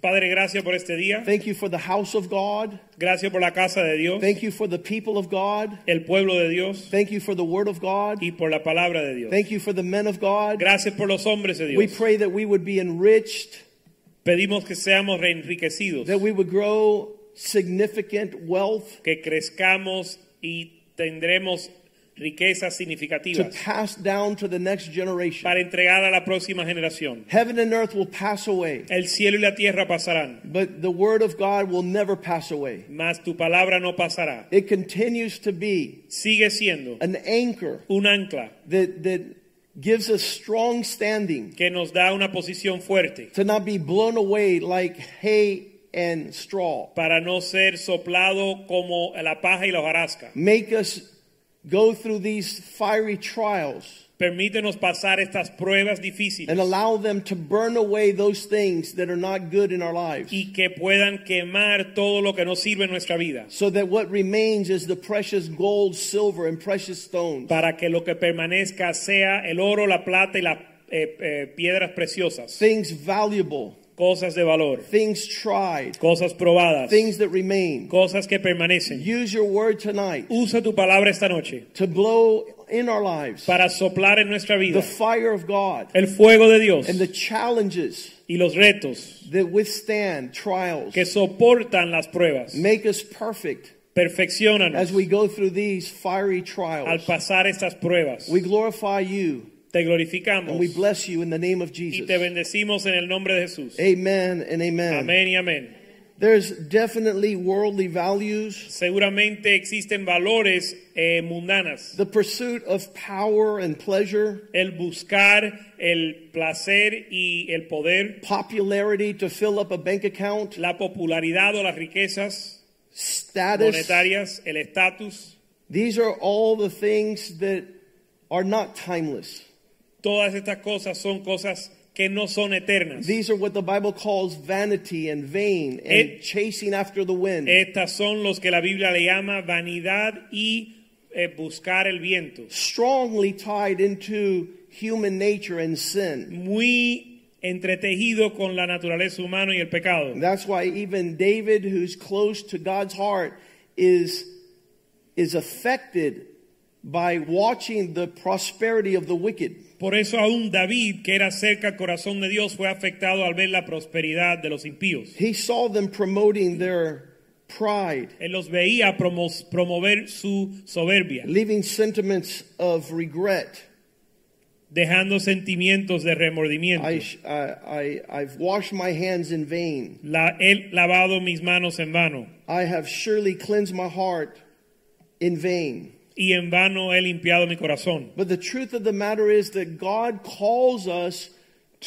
Padre, gracias por este día. Thank you for the house of God. Gracias por la casa de Dios, Thank you for the people of God. el pueblo de Dios Thank you for the word of God. y por la palabra de Dios. Thank you for the men of God. Gracias por los hombres de Dios. We pray that we would be enriched, Pedimos que seamos reenriquecidos, that we would grow significant wealth que crezcamos y tendremos riquezas to significativas pass down to the next generation. para entregar a la próxima generación. Heaven and earth will pass away, El cielo y la tierra pasarán, but the word of God will never pass away. mas tu palabra no pasará. It continues to be Sigue siendo an anchor un ancla that, that gives us strong standing que nos da una posición fuerte to not be blown away like hay and straw. para no ser soplado como la paja y la hojarasca. Make us go through these fiery trials Permítenos pasar estas pruebas difíciles. and allow them to burn away those things that are not good in our lives y que puedan quemar todo lo que no sirve en nuestra vida, so that what remains is the precious gold, silver, and precious stones. para que lo que permanezca sea el oro, la plata y las eh, eh, piedras preciosas, Things valuable, cosas de valor, things tried, cosas probadas, things that remain. cosas que permanecen. Use your word tonight Usa tu palabra esta noche to blow in our lives para soplar en nuestra vida the fire of God el fuego de Dios and the challenges y los retos that withstand trials. que soportan las pruebas. Make us perfect Perfeccionanos as we go through these fiery trials. al pasar estas pruebas. We glorify you Te glorificamos and we bless you in the name of y Jesus. te bendecimos en el nombre de Jesús. Amen and amen. Amén y amén. There's definitely worldly values. Seguramente existen valores eh, mundanas. The pursuit of power and pleasure, El buscar el placer y el poder, popularity to fill up a bank account, la popularidad o las riquezas status. monetarias, el estatus. These are all the things that are not timeless. Todas estas cosas son cosas que no son eternas. These are what the Bible calls vanity and vain and Eh, chasing after the wind. Estas son los que la Biblia le llama vanidad y eh, buscar el viento. strongly tied into human nature and sin. Muy entretejido con la naturaleza humana y el pecado. That's why even David, who's close to God's heart, is, is affected by watching the prosperity of the wicked. Por eso aún David, que era cerca al corazón de Dios, fue afectado al ver la prosperidad de los impíos. He saw them promoting their pride, Él los veía promo- promover su soberbia, leaving sentiments of regret. dejando sentimientos de remordimiento. I, I, I've washed my hands in vain. La, he lavado mis manos en vano I have surely cleansed my heart in vain. Y en vano he limpiado mi corazón. But the truth of the matter is that God calls us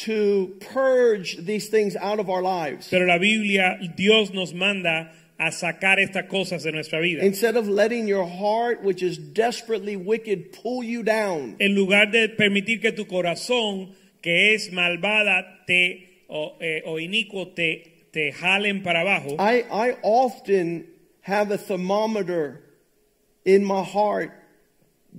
to purge these things out of our lives. Pero la Biblia, Dios nos manda a sacar estas cosas de nuestra vida. Instead of letting your heart, which is desperately wicked, pull you down, En lugar de permitir que tu corazón, que es malvada te, o, eh, o inicuo, te, te jalen para abajo. I, I often have a thermometer in my heart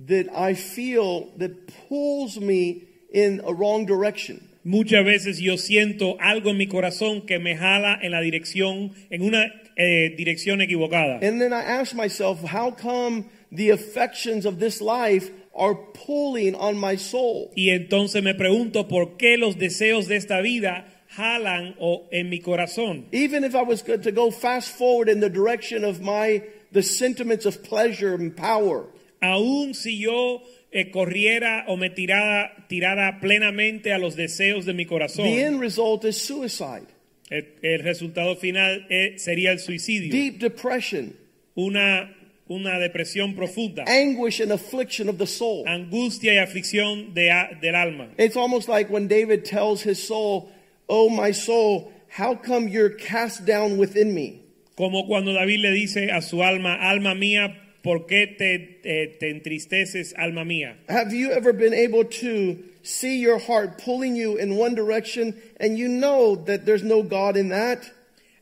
that I feel that pulls me in a wrong direction. Muchas veces yo siento algo en mi corazón que me jala en la dirección, en una eh, dirección equivocada. And then I ask myself, how come the affections of this life are pulling on my soul? Y entonces me pregunto por qué los deseos de esta vida jalan o en mi corazón. Even if I was good to go fast forward in the direction of my the sentiments of pleasure and power, Aún si yo eh, corriera o me tirara, tirara plenamente a los deseos de mi corazón, the end result is suicide, el, el resultado final eh, sería el suicidio, deep depression, una, una depresión profunda, anguish and affliction of the soul. angustia y aflicción de del alma. It's almost like when David tells his soul, "Oh my soul, how come you're cast down within me?" Como cuando David le dice a su alma, alma mía, ¿por qué te, eh, te entristeces, alma mía? Have you ever been able to see your heart pulling you in one direction and you know that there's no God in that?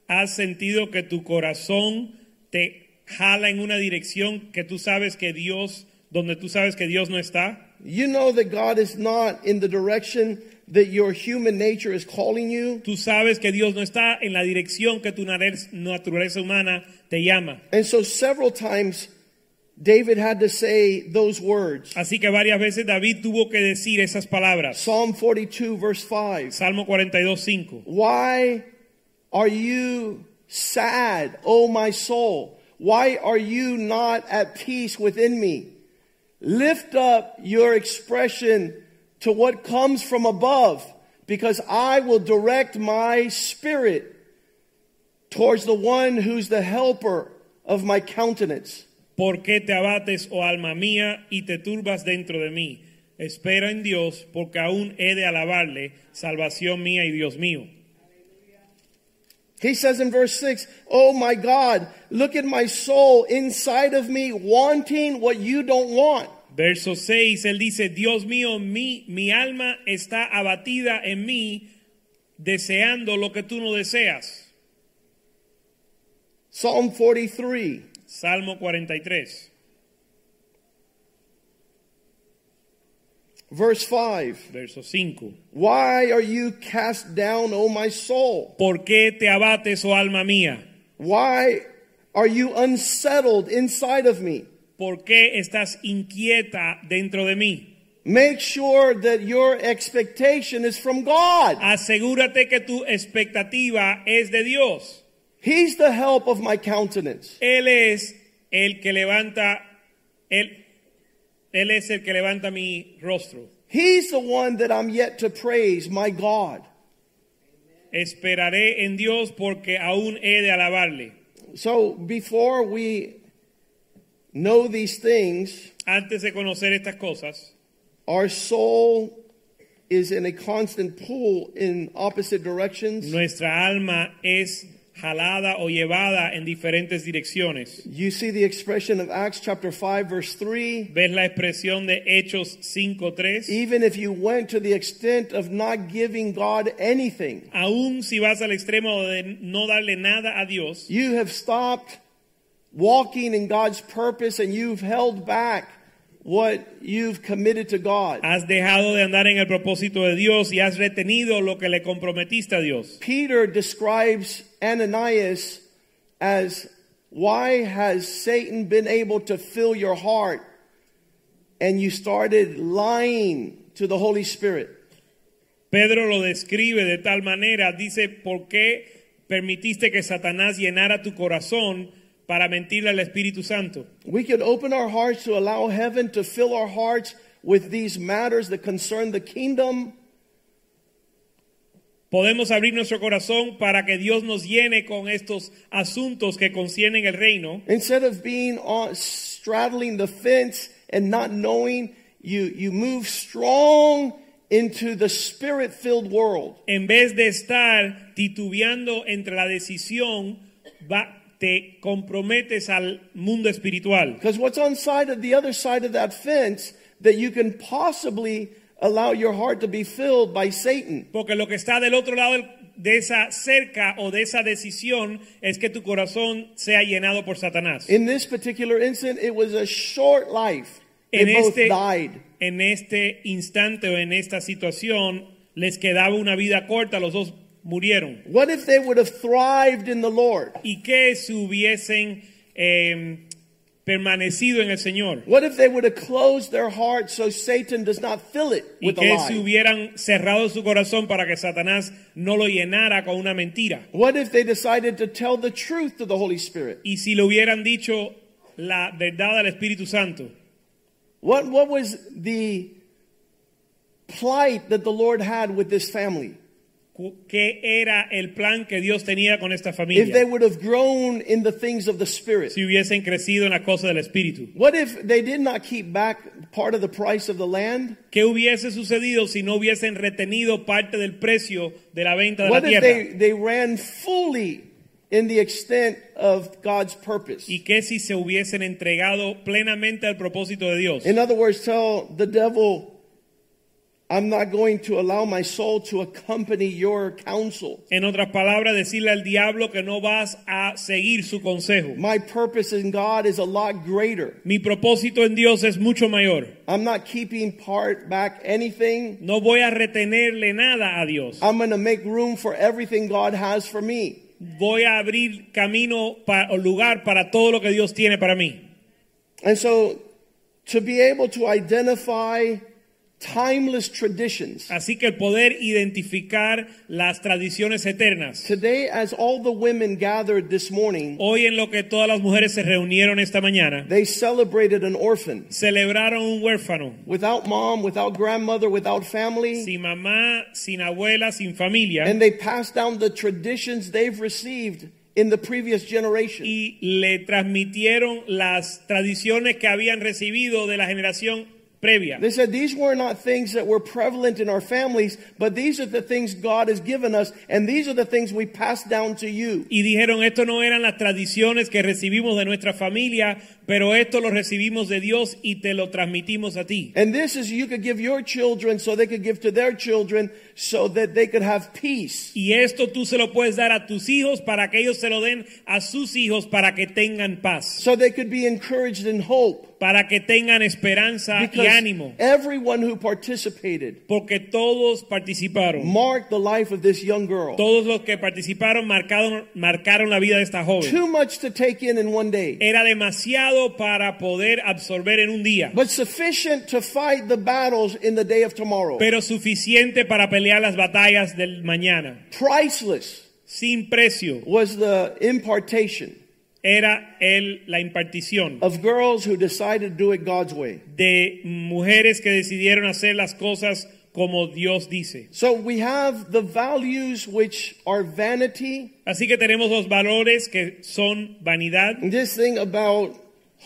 ¿Has sentido que tu corazón te jala en una dirección que tú sabes que Dios, donde tú sabes que Dios no está? You know that God is not in the direction that your human nature is calling you. Tú sabes que Dios no está en la dirección que tu naturaleza humana te llama. And so several times David had to say those words. Así que varias veces David tuvo que decir esas palabras. Psalm 42 verse 5. Salmo 42, 5. Why are you sad, O my soul? Why are you not at peace within me? Lift up your expression to what comes from above, because I will direct my spirit towards the one who's the helper of my countenance. ¿Por qué te abates, oh alma mía, y te turbas dentro de mí? Espera en Dios, porque aún he de alabarle, salvación mía y Dios mío. He says in verse 6, Oh my God, look at my soul inside of me, wanting what you don't want. Verso 6, él dice, Dios mío, mi, mi alma está abatida en mí, deseando lo que tú no deseas. Psalm 43. Salmo 43, Verse 5 verso 5. Why are you cast down, O my soul? ¿Por qué te abates, oh alma mía? Why are you unsettled inside of me? ¿Por qué estás inquieta dentro de mí? Make sure that your expectation is from God. Asegúrate que tu expectativa es de Dios. He's the help of my countenance. Él es el que levanta, él, él es el que levanta mi rostro. He's the one that I'm yet to praise, my God. Esperaré en Dios porque aún he de alabarle. So before we know these things, Antes de conocer estas cosas, our soul is in a constant pull in opposite directions. nuestra alma es jalada o llevada en diferentes direcciones. You see the expression of Acts chapter 5 verse 3. ¿Ves la expresión de Hechos 5.3? Even if you went to the extent of not giving God anything, Aún si vas al extremo de no darle nada a Dios, you have stopped walking in God's purpose and you've held back what you've committed to God. has dejado de andar en el propósito de Dios y has retenido lo que le comprometiste a Dios. Peter describes Ananias as why has Satan been able to fill your heart and you started lying to the Holy Spirit? Pedro lo describe de tal manera, dice, ¿por qué permitiste que Satanás llenara tu corazón para mentirle al Espíritu Santo? We could open our hearts to allow heaven to fill our hearts with these matters that concern the kingdom. Podemos abrir nuestro corazón para que Dios nos llene con estos asuntos que conciernen el reino. Instead of being on, straddling the fence and not knowing, you, you move strong into the spirit filled world. En vez de estar titubeando entre la decisión, va- te comprometes al mundo espiritual. Because what's on side of the other side of that fence that you can possibly allow your heart to be filled by Satan? Porque lo que está del otro lado de esa cerca o de esa decisión es que tu corazón sea llenado por Satanás. In this particular instant, it was a short life. They En both este, died. en este instante o en esta situación les quedaba una vida corta, los dos murieron. What if they would have thrived in the Lord? ¿Y qué si hubiesen eh, permanecido en el Señor? What if they would have closed their heart so Satan does not fill it ¿Y with a qué si lie? hubieran cerrado su corazón para que Satanás no lo llenara con una mentira? What if they decided to tell the truth to the Holy Spirit? ¿Y si le hubieran dicho la verdad al Espíritu Santo? What, what was the plight that the Lord had with this family? ¿Qué era el plan que Dios tenía con esta If they familia? would have grown in the things of the Spirit? Si hubiesen crecido en la cosa del Espíritu. What if they did not keep back part of the price of the land? ¿Qué hubiese sucedido si no hubiesen retenido parte del precio de la venta de What la if tierra? they, they ran fully in the extent of God's purpose. ¿Y qué si se hubiesen entregado plenamente al propósito de Dios? In other words, tell the devil, I'm not going to allow my soul to accompany your counsel. En otras palabras, decirle al diablo que no vas a seguir su consejo. My purpose in God is a lot greater. Mi propósito en Dios es mucho mayor. I'm not keeping part back anything. No voy a retenerle nada a Dios. I'm going to make room for everything God has for me. Voy a abrir camino o lugar para todo lo que Dios tiene para mí. And so to be able to identify timeless traditions. Así que el poder identificar las tradiciones eternas. Today, as all the women gathered this morning, Hoy en lo que todas las mujeres se reunieron esta mañana, they celebrated an orphan celebraron un huérfano, without mom, without grandmother, without family. sin mamá, sin abuela, sin familia, And they passed down the traditions they've received in the previous generation. y le transmitieron las tradiciones que habían recibido de la generación previa. They said these were not things that were prevalent in our families, but these are the things God has given us, and these are the things we pass down to you. Y dijeron, esto no eran las tradiciones que recibimos de nuestra familia, pero esto lo recibimos de Dios y te lo transmitimos a ti. And this is you could give your children so they could give to their children so that they could have peace. Y esto tú se lo puedes dar a tus hijos para que ellos se lo den a sus hijos para que tengan paz, So they could be encouraged in hope. Para que tengan esperanza y ánimo, everyone who participated porque todos participaron. marked the life of this young girl. Todos los que participaron marcaron, marcaron la vida de esta joven. Too much to take in in one day, Era demasiado para poder absorber en un día, but sufficient to fight the battles in the day of tomorrow. pero suficiente para pelear las batallas del mañana. Priceless Sin precio was the impartation era el, la impartición of girls who decided to do it God's way. de mujeres que decidieron hacer las cosas como Dios dice. So we have the values which are vanity, Así que tenemos los valores que son vanidad, this thing about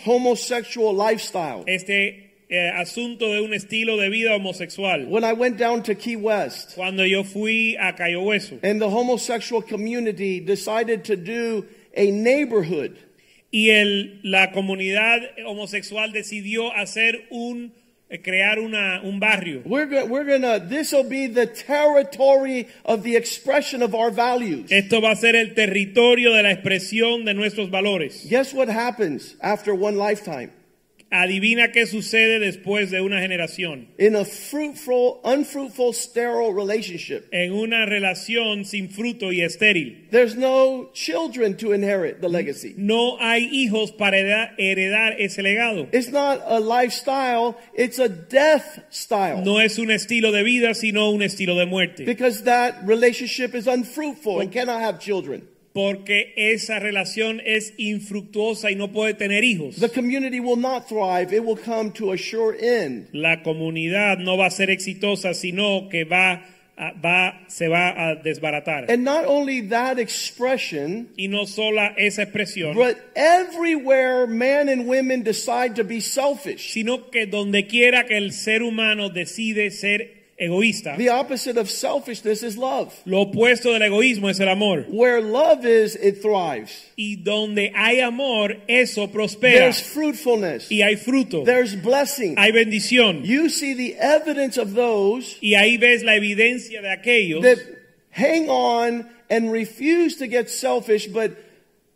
homosexual lifestyle. este eh, asunto de un estilo de vida homosexual. When I went down to Key West, Cuando yo fui a Cayo Hueso and the homosexual community decided to do a neighborhood y el, la comunidad homosexual decidió hacer un, eh, crear una, un barrio. We're go- we're gonna. This will be the territory of the expression of our values. Esto va a ser el territorio de la expresión de nuestros valores. Guess what happens after one lifetime? Adivina qué sucede después de una generación. In a fruitful, unfruitful, sterile relationship, En una relación sin fruto y estéril. there's no children to inherit the legacy. No hay hijos para heredar ese legado. It's not a lifestyle; it's a death style. No es un estilo de vida, sino un estilo de muerte. Because that relationship is unfruitful and cannot have children. Porque esa relación es infructuosa y no puede tener hijos. The community will not thrive. It will come to a sure end. La comunidad no va a ser exitosa, sino que va, a- va, se va a desbaratar. And not only that expression, Y no solo esa expresión, but everywhere men and women decide to be selfish. sino que donde quiera que el ser humano decide ser egoísta, The opposite of selfishness is love. lo opuesto del egoísmo es el amor. Where love is, it thrives. Y donde hay amor, eso prospera. There's fruitfulness. Y hay fruto, There's blessing. hay bendición. You see the evidence of those Y ahí ves la evidencia de aquellos that hang on and refuse to get selfish, but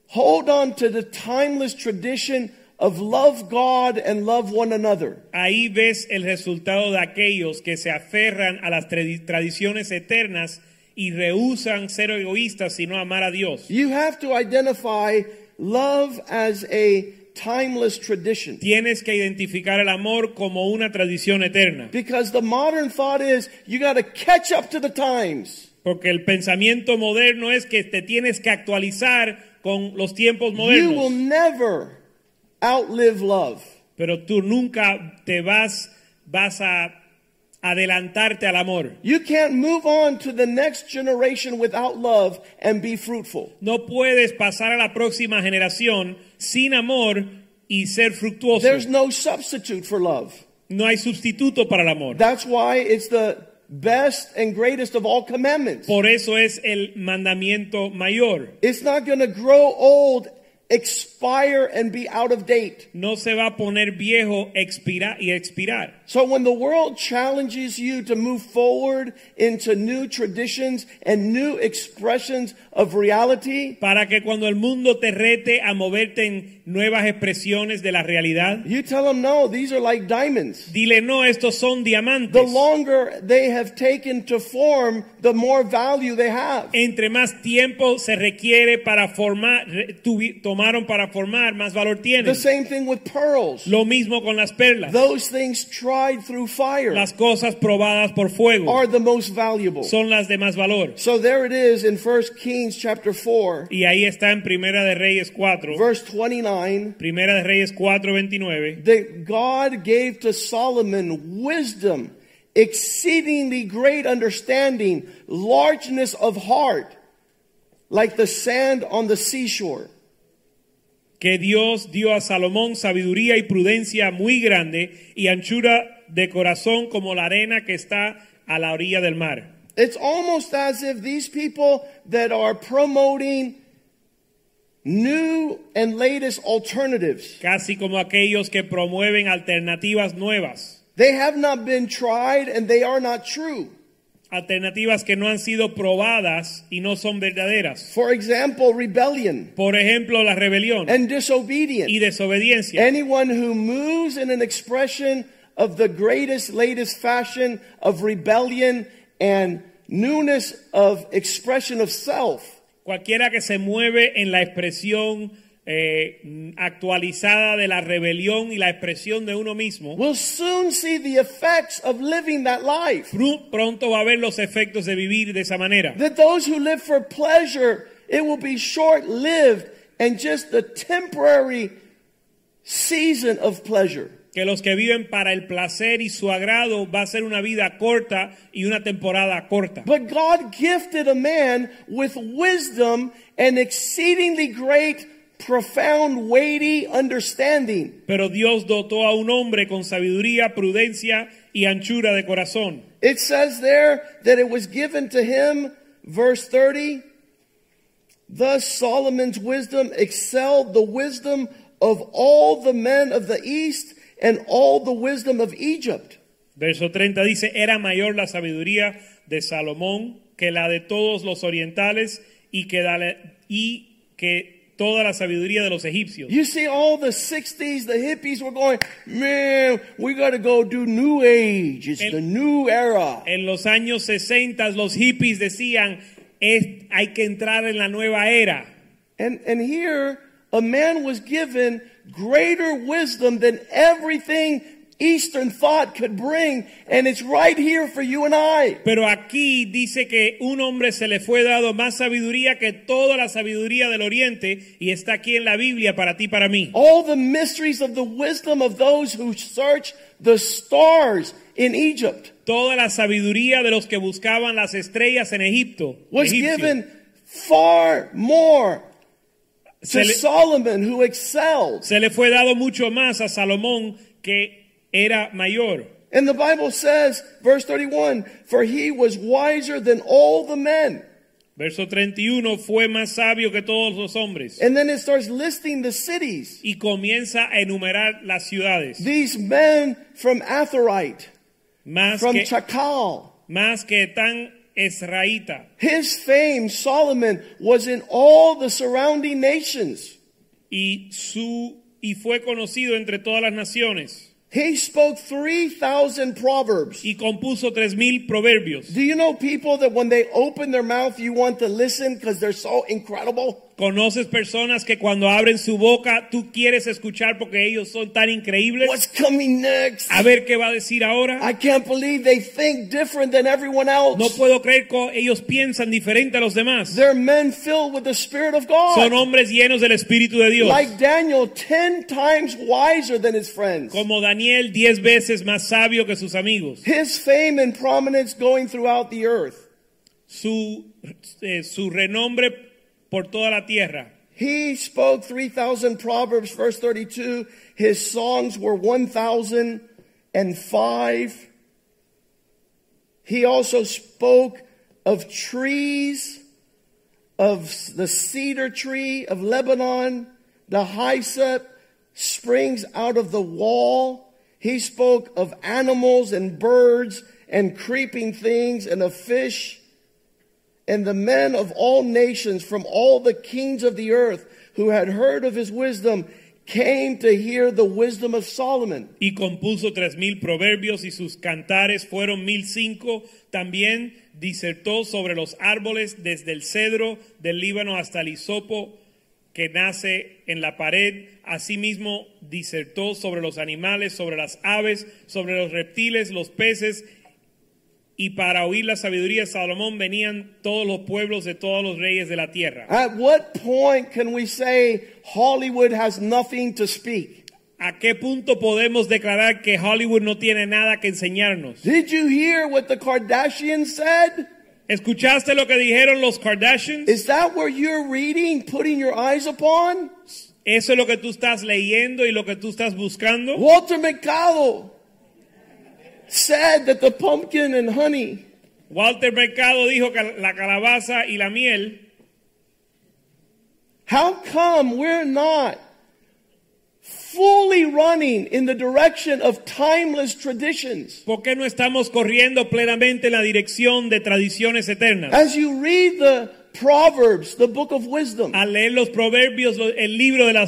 hold on to the timeless tradition of love God and love one another. Ahí ves el resultado de aquellos que se aferran a las tradiciones eternas y rehusan ser egoístas, sino amar a Dios. You have to identify love as a timeless tradition. Tienes que identificar el amor como una tradición eterna, Because the modern thought is you got to catch up to the times. porque el pensamiento moderno es que te tienes que actualizar con los tiempos modernos. You will never outlive love. pero tú nunca te vas vas a adelantarte al amor. You can't move on to the next generation without love and be fruitful. No puedes pasar a la próxima generación sin amor y ser fructuoso. There's no substitute for love. No hay sustituto para el amor. That's why it's the best and greatest of all commandments. Por eso es el mandamiento mayor. It's not going to grow old, expire, and be out of date. No se va a poner viejo expira y expirar. So when the world challenges you to move forward into new traditions and new expressions of reality, Para que cuando el mundo te rete a moverte en nuevas expresiones de la realidad, you tell them no, these are like diamonds. dile no, estos son The longer they have taken to form, the more value they have. Entre más tiempo se requiere para formar, tomaron para formar, más valor tienen. The same thing with pearls. Lo mismo con las perlas. Those things tried through fire Las cosas probadas por fuego are the most valuable. son las de más valor. So there it is in 1 Kings chapter 4, Y ahí está en Primera de Reyes 4, verse 29, Primera de Reyes 4, 29, that God gave to Solomon wisdom, exceedingly great understanding, largeness of heart, like the sand on the seashore. que Dios dio a Salomón sabiduría y prudencia muy grande y anchura de corazón como la arena que está a la orilla del mar. It's almost as if these people that are promoting new and latest alternatives, Casi como aquellos que promueven alternativas nuevas, they have not been tried and they are not true. alternativas que no han sido probadas y no son verdaderas. For example, rebellion Por ejemplo, la rebelión and disobedience. y desobediencia. Anyone who moves in an expression of the greatest, latest fashion of rebellion and newness of expression of self Cualquiera que se mueve en la expresión eh, actualizada de la rebelión y la expresión de uno mismo, will soon see the effects of living that life. pr- pronto va a ver los efectos de vivir de esa manera. That those who live for pleasure, it will be short lived and just a temporary season of pleasure. Que los que viven para el placer y su agrado va a ser una vida corta y una temporada corta. But God gifted a man with wisdom and exceedingly great, profound, weighty understanding. Pero Dios dotó a un hombre con sabiduría, prudencia y anchura de corazón. It says there that it was given to him, verse 30. Thus Solomon's wisdom excelled the wisdom of all the men of the east and all the wisdom of Egypt. Verso 30 dice, era mayor la sabiduría de Salomón que la de todos los orientales y que, la- y que toda la sabiduría de los egipcios. You see, all the 60s, the hippies were going, man, we got to go do new age. It's the new era. En los años 60 los hippies decían, "Es- hay que entrar en la nueva era. And, and here, a man was given greater wisdom than everything Eastern thought could bring. And it's right here for you and I. Pero aquí dice que un hombre se le fue dado más sabiduría que toda la sabiduría del oriente y está aquí en la Biblia para ti para mí. All the mysteries of the wisdom of those who search the stars in Egypt Toda la sabiduría de los que buscaban las estrellas en Egipto. was given far more to le, Solomon, who excelled. se le fue dado mucho más a Salomón que era mayor. And the Bible says, verse 31, for he was wiser than all the men. Verso 31 fue más sabio que todos los hombres. And then it starts listing the cities. Y comienza a enumerar las ciudades. These men from Atharite, Más from que, Chakal. más que tan esraíta. His fame, Solomon, was in all the surrounding nations. Y, su, y fue conocido entre todas las naciones. He spoke 3,000 proverbs. Y compuso tres mil proverbios. Do you know people that when they open their mouth, you want to listen because they're so incredible? Conoces personas que cuando abren su boca tú quieres escuchar porque ellos son tan increíbles. What's coming next? A ver qué va a decir ahora. I can't believe they think different than everyone else. No puedo creer que ellos piensan diferente a los demás. They're men filled with the Spirit of God. Son hombres llenos del Espíritu de Dios. Like Daniel, 10 times wiser than his friends. Como Daniel, diez veces más sabio que sus amigos. His fame and prominence going throughout the earth. Su, eh, su renombre por toda la tierra. He spoke 3,000 proverbs, verse 32. His songs were 1,005. He also spoke of trees, of the cedar tree of Lebanon, the hyssop, springs out of the wall. He spoke of animals and birds and creeping things and of fish. And the men of all nations from all the kings of the earth who had heard of his wisdom came to hear the wisdom of Solomon. y compuso tres mil proverbios y sus cantares fueron mil cinco. También disertó sobre los árboles desde el cedro del Líbano hasta el hisopo que nace en la pared. Asimismo disertó sobre los animales, sobre las aves, sobre los reptiles, los peces. Y para oír la sabiduría de Salomón venían todos los pueblos de todos los reyes de la tierra. At what point can we say Hollywood has nothing to speak? ¿A qué punto podemos declarar que Hollywood no tiene nada que enseñarnos? Did you hear what the Kardashians said? ¿Escuchaste lo que dijeron los Kardashians? Is that where you're reading, putting your eyes upon? ¿Eso es lo que tú estás leyendo y lo que tú estás buscando? Walter Mercado said that the pumpkin and honey Walter Mercado dijo que la calabaza y la miel, How come we're not fully running in the direction of timeless traditions? ¿por qué no estamos corriendo plenamente en la dirección de tradiciones eternas? As you read the Proverbs, the book of wisdom, Al leer los proverbios, el libro de la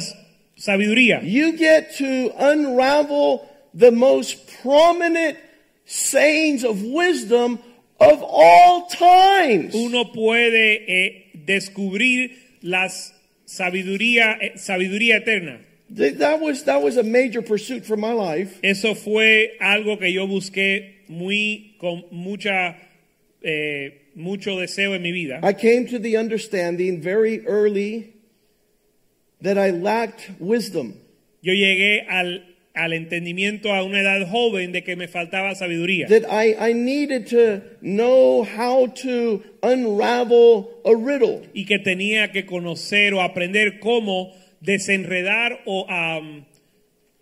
sabiduría, you get to unravel the most prominent sayings of wisdom of all times. uno puede eh, descubrir la sabiduría, eh, sabiduría eterna. Th- That was, that was a major pursuit for my life. Eso fue algo que yo busqué muy con mucha eh, mucho deseo en mi vida. I came to the understanding very early that I lacked wisdom. Yo llegué al, al entendimiento a una edad joven de que me faltaba sabiduría. that I, I needed to know how to unravel a riddle. y que tenía que conocer o aprender cómo desenredar o am,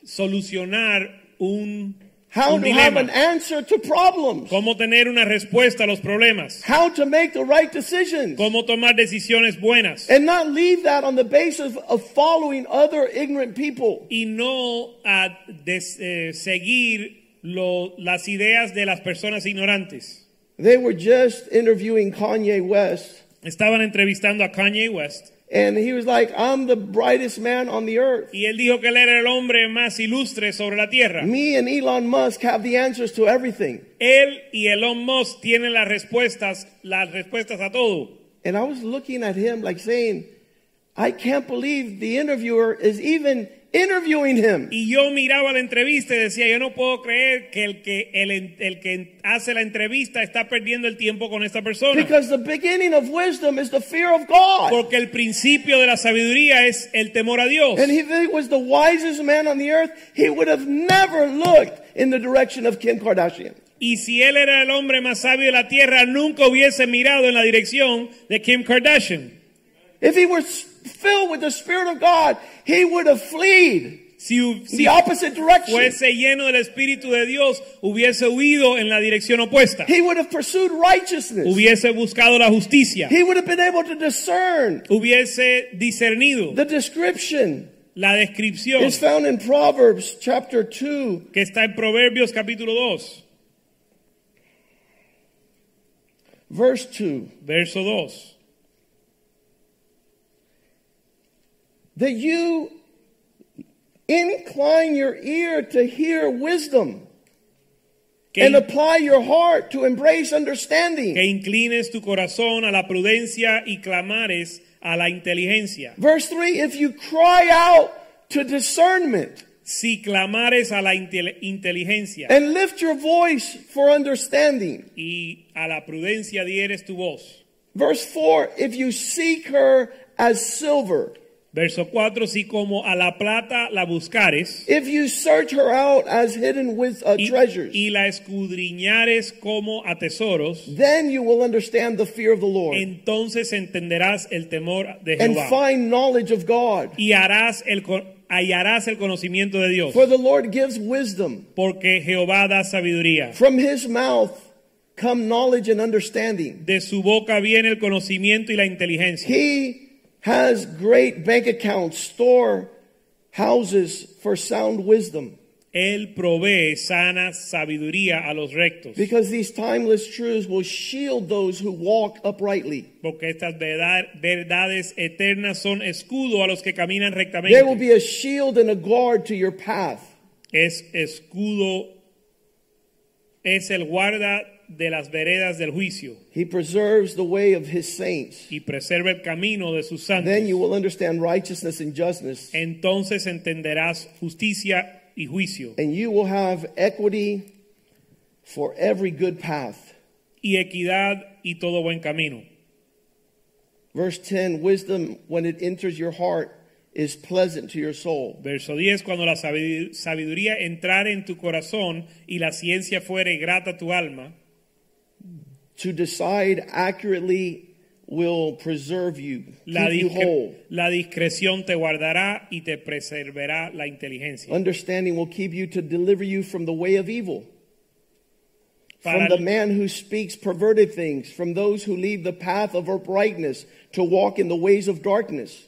solucionar un, How to have an answer to problems. Cómo tener una respuesta a los problemas. How to make the right decisions. Cómo tomar decisiones buenas. And not leave that on the basis of following other ignorant people. Y no a des- eh, seguir lo- las ideas de las personas ignorantes. They were just interviewing Kanye West, Estaban entrevistando a Kanye West and he was like, I'm the brightest man on the earth. y él dijo que él era el hombre más ilustre sobre la tierra. Me and Elon Musk have the answers to everything. Él y Elon Musk tienen las respuestas, las respuestas a todo. And I was looking at him like saying, I can't believe the interviewer is even interviewing him. Y yo miraba la entrevista y decía, yo no puedo creer que el que, el, el que hace la entrevista está perdiendo el tiempo con esta persona. Because the beginning of wisdom is the fear of God. Porque el principio de la sabiduría es el temor a Dios. And if he was the wisest man on the earth, he would have never looked in the direction of Kim Kardashian. Y si él era el hombre más sabio de la tierra, nunca hubiese mirado en la dirección de Kim Kardashian. If he was filled with the Spirit of God, he would have fled Si, si the opposite direction. fuese lleno del Espíritu de Dios, hubiese huido en la dirección opuesta. He would have pursued righteousness. Hubiese buscado la justicia. He would have been able to discern. Hubiese discernido The description la descripción is found in Proverbs chapter 2, que está en Proverbios capítulo 2. verse 2. Verso 2. That you incline your ear to hear wisdom Que, and apply your heart to embrace understanding. que inclines tu corazón a la prudencia y clamares a la inteligencia. Verse 3 If you cry out to discernment Si clamares a la intel- inteligencia and lift your voice for understanding. y a la prudencia dieres tu voz. Verse 4 If you seek her as silver, Verso 4. Si como a la plata la buscares if you search her out as hidden with uh, y, treasures, y la escudriñares como a tesoros, then you will understand the fear of the Lord entonces entenderás el temor de and Jehová find knowledge of God. y harás el, hallarás el conocimiento de Dios. For the Lord gives wisdom. Porque Jehová da sabiduría. From his mouth come knowledge and understanding. De su boca viene el conocimiento y la inteligencia. He has great bank accounts, store houses for sound wisdom. Él provee sana sabiduría a los rectos. Because these timeless truths will shield those who walk uprightly. Porque estas verdad- verdades eternas son escudo a los que caminan rectamente. There will be a shield and a guard to your path. Es escudo, es el guarda de las veredas del juicio He preserves the way of his saints. y preserva el camino de sus santos. Then you will understand righteousness and justice, Entonces entenderás justicia y juicio and you will have equity for every good path. y equidad y todo buen camino. Verse 10 Wisdom, when it enters your heart, is pleasant to your soul. Verso 10, cuando la sabidu- sabiduría entrare en tu corazón y la ciencia fuere grata a tu alma, To decide accurately will preserve you, la, keep you whole. la discreción te guardará y te preservará la inteligencia. Understanding will keep you to deliver you from the way of evil. Para From the man who speaks perverted things, from those who leave the path of uprightness to walk in the ways of darkness.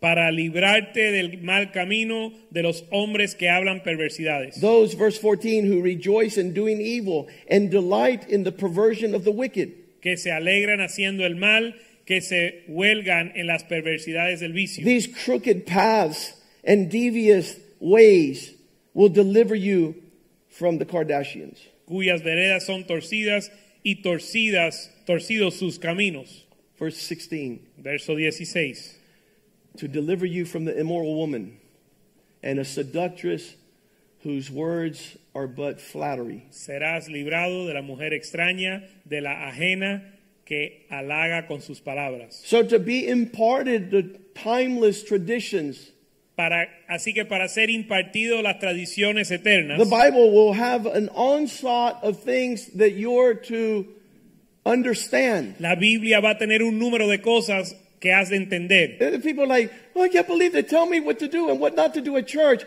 Para librarte del mal camino de los hombres que hablan perversidades. Those, verse 14, who rejoice in doing evil and delight in the perversion of the wicked. que se alegran haciendo el mal, que se huelgan en las perversidades del vicio. These crooked paths and devious ways will deliver you from the Kardashians. cuyas veredas son torcidas y torcidas, torcidos sus caminos. Verse 16, Verso 16. To deliver you from the immoral woman and a seductress whose words are but flattery. Serás librado de la mujer extraña, de la ajena que halaga con sus palabras. So to be imparted the timeless traditions, Para, así que para ser impartido las tradiciones eternas, the Bible will have an onslaught of things that you're to understand. la Biblia va a tener un número de cosas que has de entender. People are like, oh, I can't believe they tell me what to do and what not to do at church.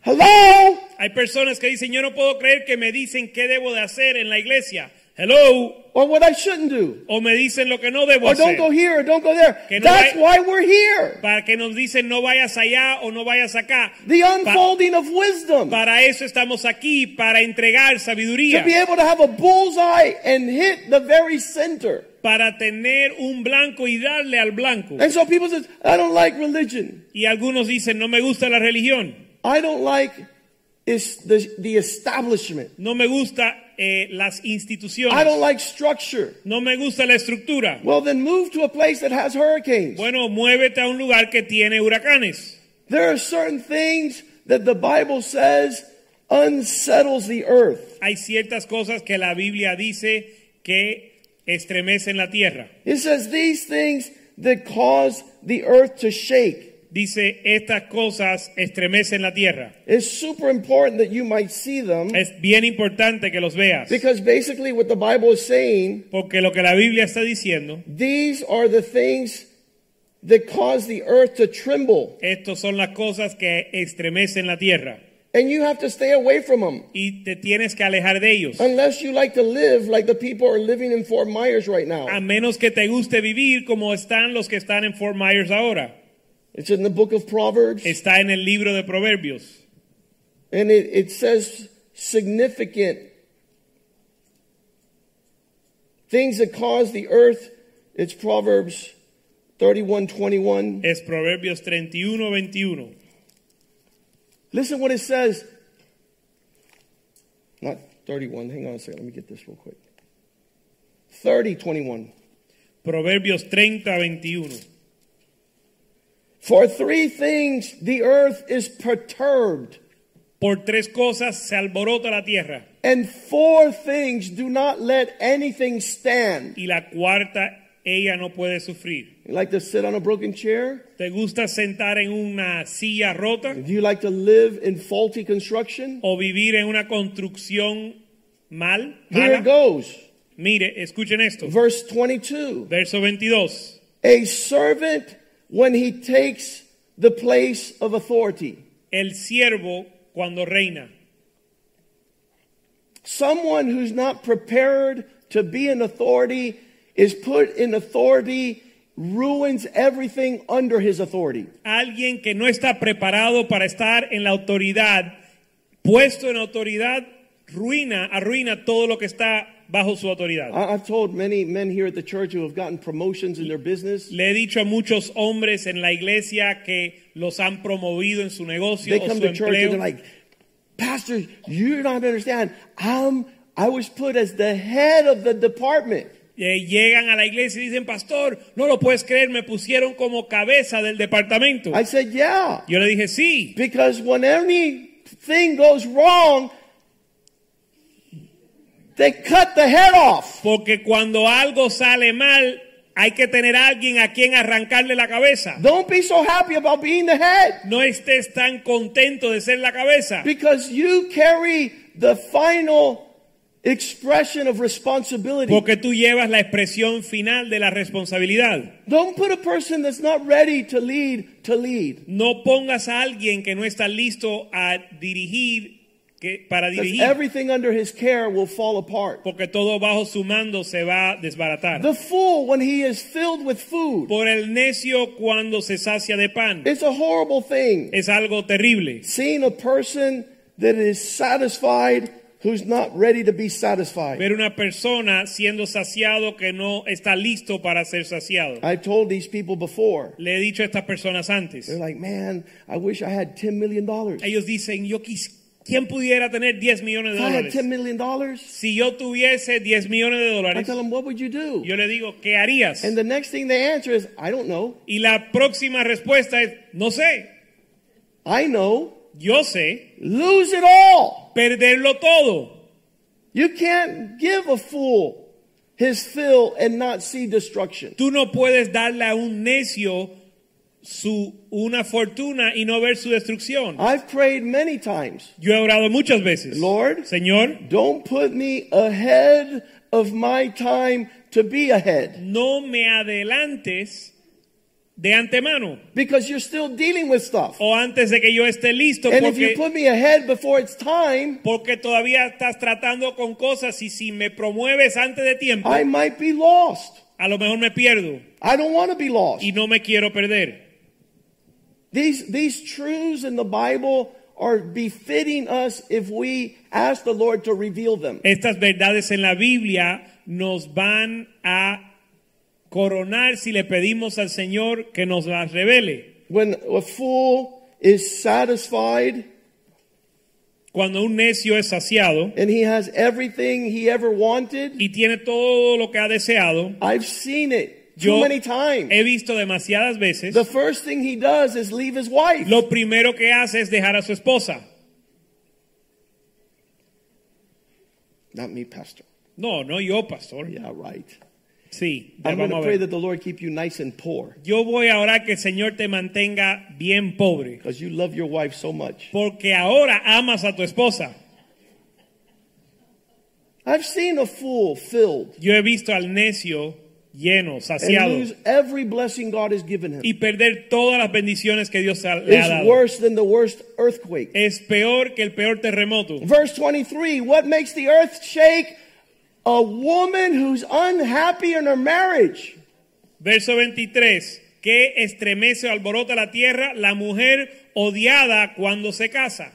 Hello? Hay personas que dicen, yo no puedo creer que me dicen qué debo de hacer en la iglesia. Hello. Or what I shouldn't do. O me dicen lo que no debo Or don't hacer. go here or don't go there. Que no That's why we're here. Para que nos dicen no vayas allá o no vayas acá. The Pa- unfolding of wisdom. para eso estamos aquí, para entregar To sabiduría. be able to have a bullseye and hit the very center. Para tener un blanco y darle al blanco. And so people say, I don't like religion. Y algunos dicen, no me gusta la religión. I don't like is the, the establishment. No me gusta eh, las instituciones. I don't like structure. no me gusta la estructura. Well, then move to a place that has hurricanes. Bueno, muévete a un lugar que tiene huracanes. There are certain things that the Bible says unsettles the earth. Hay ciertas cosas que la Biblia dice que estremecen la tierra. It says these things that cause the earth to shake. Dice, estas cosas estremecen la tierra. It's super important that you might see them Es bien importante que los veas. because basically what the Bible is saying, Porque lo que la Biblia está diciendo, these are the things that cause the earth to tremble. estas son las cosas que estremecen la tierra. And you have to stay away from them Y te tienes que alejar de ellos. unless you like to live like the people are living in Fort Myers right now. A menos que te guste vivir como están los que están en Fort Myers ahora. It's in the book of Proverbs. Está en el libro de Proverbios. And it, it says significant things that cause the earth. It's Proverbs 31 21. Es Proverbios 31, 21. Listen what it says. Not 31. Hang on a second. Let me get this real quick. 30 21. Proverbios 30, 21. For three things the earth is perturbed, Por tres cosas se alborota la tierra. and four things do not let anything stand. Y la cuarta, ella no puede sufrir. You like to sit on a broken chair? ¿Te gusta sentar en una silla rota Do you like to live in faulty construction? o vivir en una construcción mal? Here it goes. Mire, escuchen esto. Verse 22. Verso 22. A servant when he takes the place of authority. El siervo cuando reina. Someone who's not prepared to be in authority is put in authority ruins everything under his authority. Alguien que no está preparado para estar en la autoridad, puesto en autoridad, ruina, arruina todo lo que está bajo su autoridad. I- I've told many men here at the church who have gotten promotions in their business. Le he dicho a muchos hombres en la iglesia que los han promovido en su negocio They o come su to church and they're like, Pastor, you don't understand. I'm, I was put as the head of the department. Eh, llegan a la iglesia y dicen, pastor, no lo puedes creer, me pusieron como cabeza del departamento. I said, Yeah, Yo le dije, sí, because when anything goes wrong, they cut the head off. porque cuando algo sale mal, hay que tener a alguien a quien arrancarle la cabeza. Don't be so happy about being the head No estés tan contento de ser la cabeza, because you carry the final expression of responsibility. porque tú llevas la expresión final de la responsabilidad. Don't put a person that's not ready to lead to lead. No pongas a alguien que no está listo a dirigir, que, para dirigir, everything under his care will fall apart. porque todo bajo su mando se va a desbaratar. The fool, when he is filled with food, Por el necio cuando se sacia de pan. it's a horrible thing. Es algo terrible. Seeing a person that is satisfied who's not ready to be satisfied. Ver una persona siendo saciado que no está listo para ser saciado. I've told these people before. Le he dicho a estas personas antes. They're like, man, I wish I had $10 million. If Ellos dicen, yo quis, ¿quién pudiera tener 10 millones de I had dólares? $10 million, Si yo tuviese 10 millones de I dólares, tell them, what would you do? yo le digo, ¿qué harías? And the next thing they answer is, I don't know. Y la próxima respuesta es, no sé, I know. yo sé, Lose it all. perderlo todo. You can't give a fool his fill and not see destruction. Tú no puedes darle a un necio su, una fortuna y no ver su destrucción. I've prayed many times. Yo he orado muchas veces. Lord, Señor, Don't put me ahead of my time to be ahead no me adelantes de antemano because you're still dealing with stuff. o antes de que yo esté listo And if you porque, put me ahead before it's time, porque todavía estás tratando con cosas y si me promueves antes de tiempo, I might be lost. a lo mejor me pierdo I don't want to be lost. y no me quiero perder. These, these truths in the Bible are befitting us if we ask the Lord to reveal them. Estas verdades en la Biblia nos van a coronar si le pedimos al Señor que nos las revele. When a fool is satisfied Cuando un necio es saciado and he has everything he ever wanted, y tiene todo lo que ha deseado, I've seen it too many times. he visto demasiadas veces, The first thing he does is leave his wife. lo primero que hace es dejar a su esposa. Not me, Pastor. No, no yo, pastor. Yeah, right. Sí, I'm going to pray that the Lord keep you nice and poor Yo voy a orar que el Señor te mantenga bien pobre, because you love your wife so much. porque ahora amas a tu esposa. I've seen a fool filled Yo he visto al necio lleno, and saciado, lose every blessing God has given him. y perder todas las bendiciones que Dios le ha dado. worse than the worst earthquake. Es peor que el peor terremoto. Verse 23 What makes the earth shake? A woman who's unhappy in her marriage. Verso 23. Que estremece o alborota la tierra la mujer odiada cuando se casa.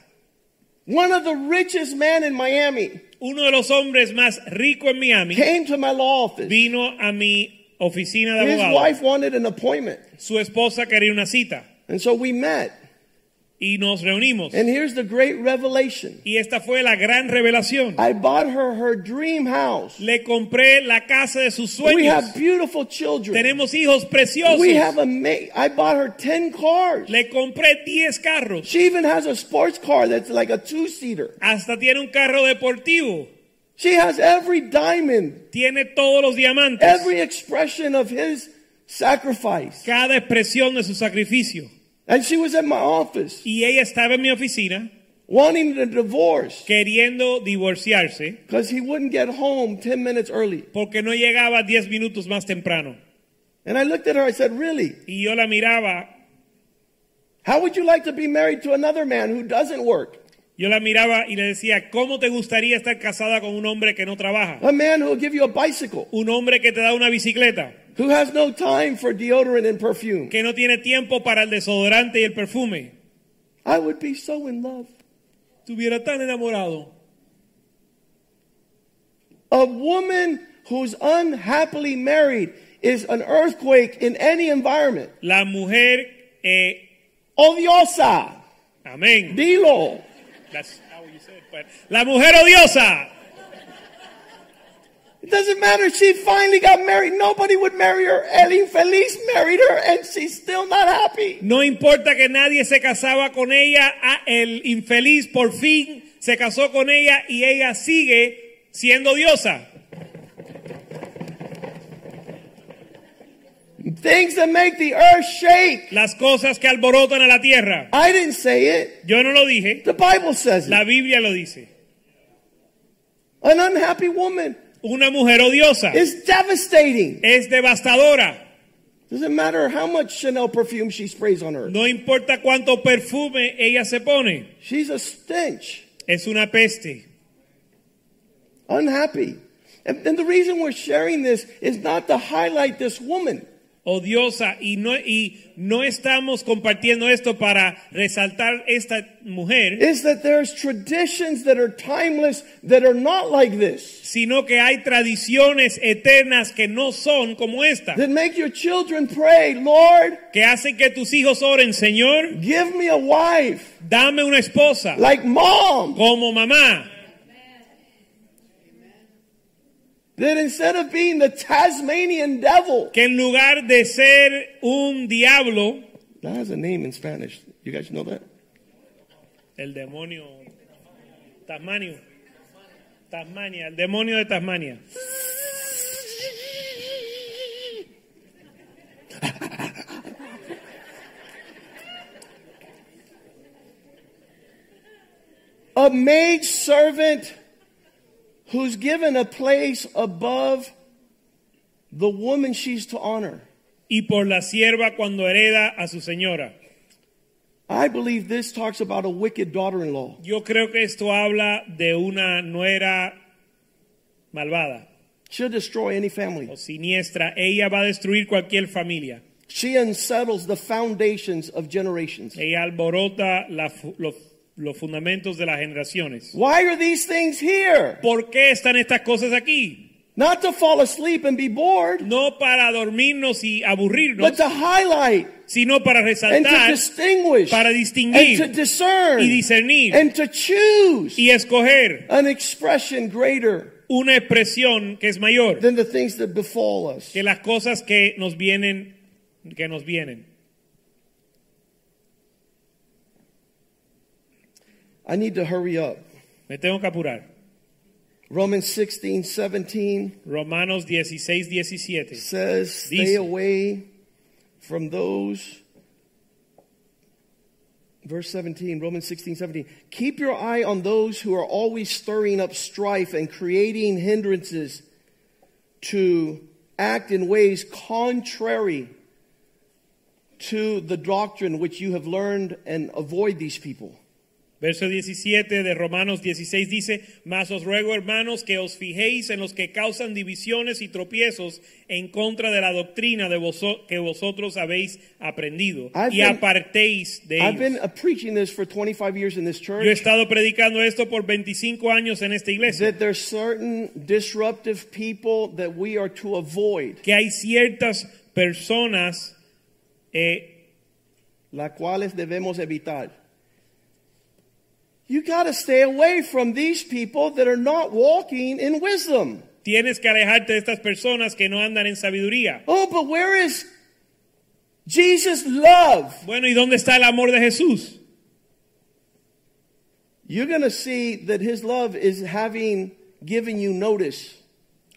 One of the richest men in Miami Uno de los hombres más ricos en Miami came to my law office. vino a mi oficina de His abogado. wife wanted an appointment. Su esposa quería una cita And so we met. Y nos reunimos. And here's the great revelation Y esta fue la gran revelación. I bought her her dream house. Le compré la casa de sus We sueños. have beautiful children. Tenemos hijos preciosos. We have a ma- I bought her 10 cars. Le compré 10 carros. She even has a sports car that's like a two seater. Hasta tiene un carro deportivo. She has every diamond, Tiene todos los diamantes. every expression of his sacrifice. cada expresión de su sacrificio. And she was at my office Y ella estaba en mi oficina wanting a divorce queriendo divorciarse because he wouldn't get home 10 minutes early. porque no llegaba 10 minutos más temprano. And I looked at her, I said, Really? Y yo la miraba, How would you like to be married to another man who doesn't work? Yo la miraba y le decía, ¿cómo te gustaría estar casada con un hombre que no trabaja? A man who will give you a bicycle, Un hombre que te da una bicicleta, who has no time for deodorant and perfume. que no tiene tiempo para el desodorante y el perfume. I would be so in love. Estuviera tan enamorado. A woman who's unhappily married is an earthquake in any environment. La mujer, eh, Odiosa. amén. Dilo. That's how you said, it, but- La mujer odiosa. It doesn't matter. She finally got married. Nobody would marry her. El infeliz married her and she's still not happy. No importa que nadie se casaba con ella, ah, el infeliz por fin se casó con ella y ella sigue siendo diosa. Things that make the earth shake. Las cosas que alborotan a la tierra. I didn't say it. Yo no lo dije, The Bible says la it. Biblia lo dice. An unhappy woman Una mujer odiosa is devastating. es devastadora. Doesn't matter how much Chanel perfume she sprays on her. No importa cuánto perfume ella se pone, She's a stench. es una peste. Unhappy. And, and the reason we're sharing this is not to highlight this woman. Odiosa y no, y no estamos compartiendo esto para resaltar esta mujer, is that there's traditions that are timeless that are not like this. sino que hay tradiciones eternas que no son como esta, That make your children pray, Lord, que hacen que tus hijos oren, Señor, give me a wife dame una esposa like mom. como mamá, That instead of being the Tasmanian devil, que en lugar de ser un diablo, that has a name in Spanish. You guys know that? el demonio Tasmanio, Tasmania, el demonio de Tasmania. A maid servant who's given a place above the woman she's to honor. Y por la sierva cuando hereda a su señora. I believe this talks about a wicked daughter in law. Yo creo que esto habla de una nuera malvada She'll destroy any family. o siniestra. Ella va a destruir cualquier familia. She unsettles the foundations of generations. Ella alborota la los, los fundamentos de las generaciones. Why are these things here? ¿Por qué están estas cosas aquí? Not to fall asleep and be bored, No para dormirnos y aburrirnos, but to highlight sino para and to resaltar distinguish para and distinguir to discern y discernir and to choose y escoger an expression greater una expresión que es mayor than the things that befall us. que las cosas que nos vienen que nos vienen. I need to hurry up. Me tengo que apurar. Romans 16, 17 Romanos 16, 17. says, Stay Dice. away from those. Verse 17, Romans 16, 17. Keep your eye on those who are always stirring up strife and creating hindrances to act in ways contrary to the doctrine which you have learned and avoid these people. Verso 17 de Romanos 16 dice, Mas os ruego, hermanos, que os fijéis en los que causan divisiones y tropiezos en contra de la doctrina de voso- que vosotros habéis aprendido I've y been- apartéis de I've ellos. been preaching this for 25 years in this Yo he estado predicando esto por 25 años en esta iglesia, That there's certain disruptive people that we are to avoid. que hay ciertas personas eh, las cuales debemos evitar. You got to stay away from these people that are not walking in wisdom. Tienes que alejarte de estas personas que no andan en sabiduría. Oh, but where is Jesus' love? Bueno, ¿y dónde está el amor de Jesús? You're going to see that his love is having given you notice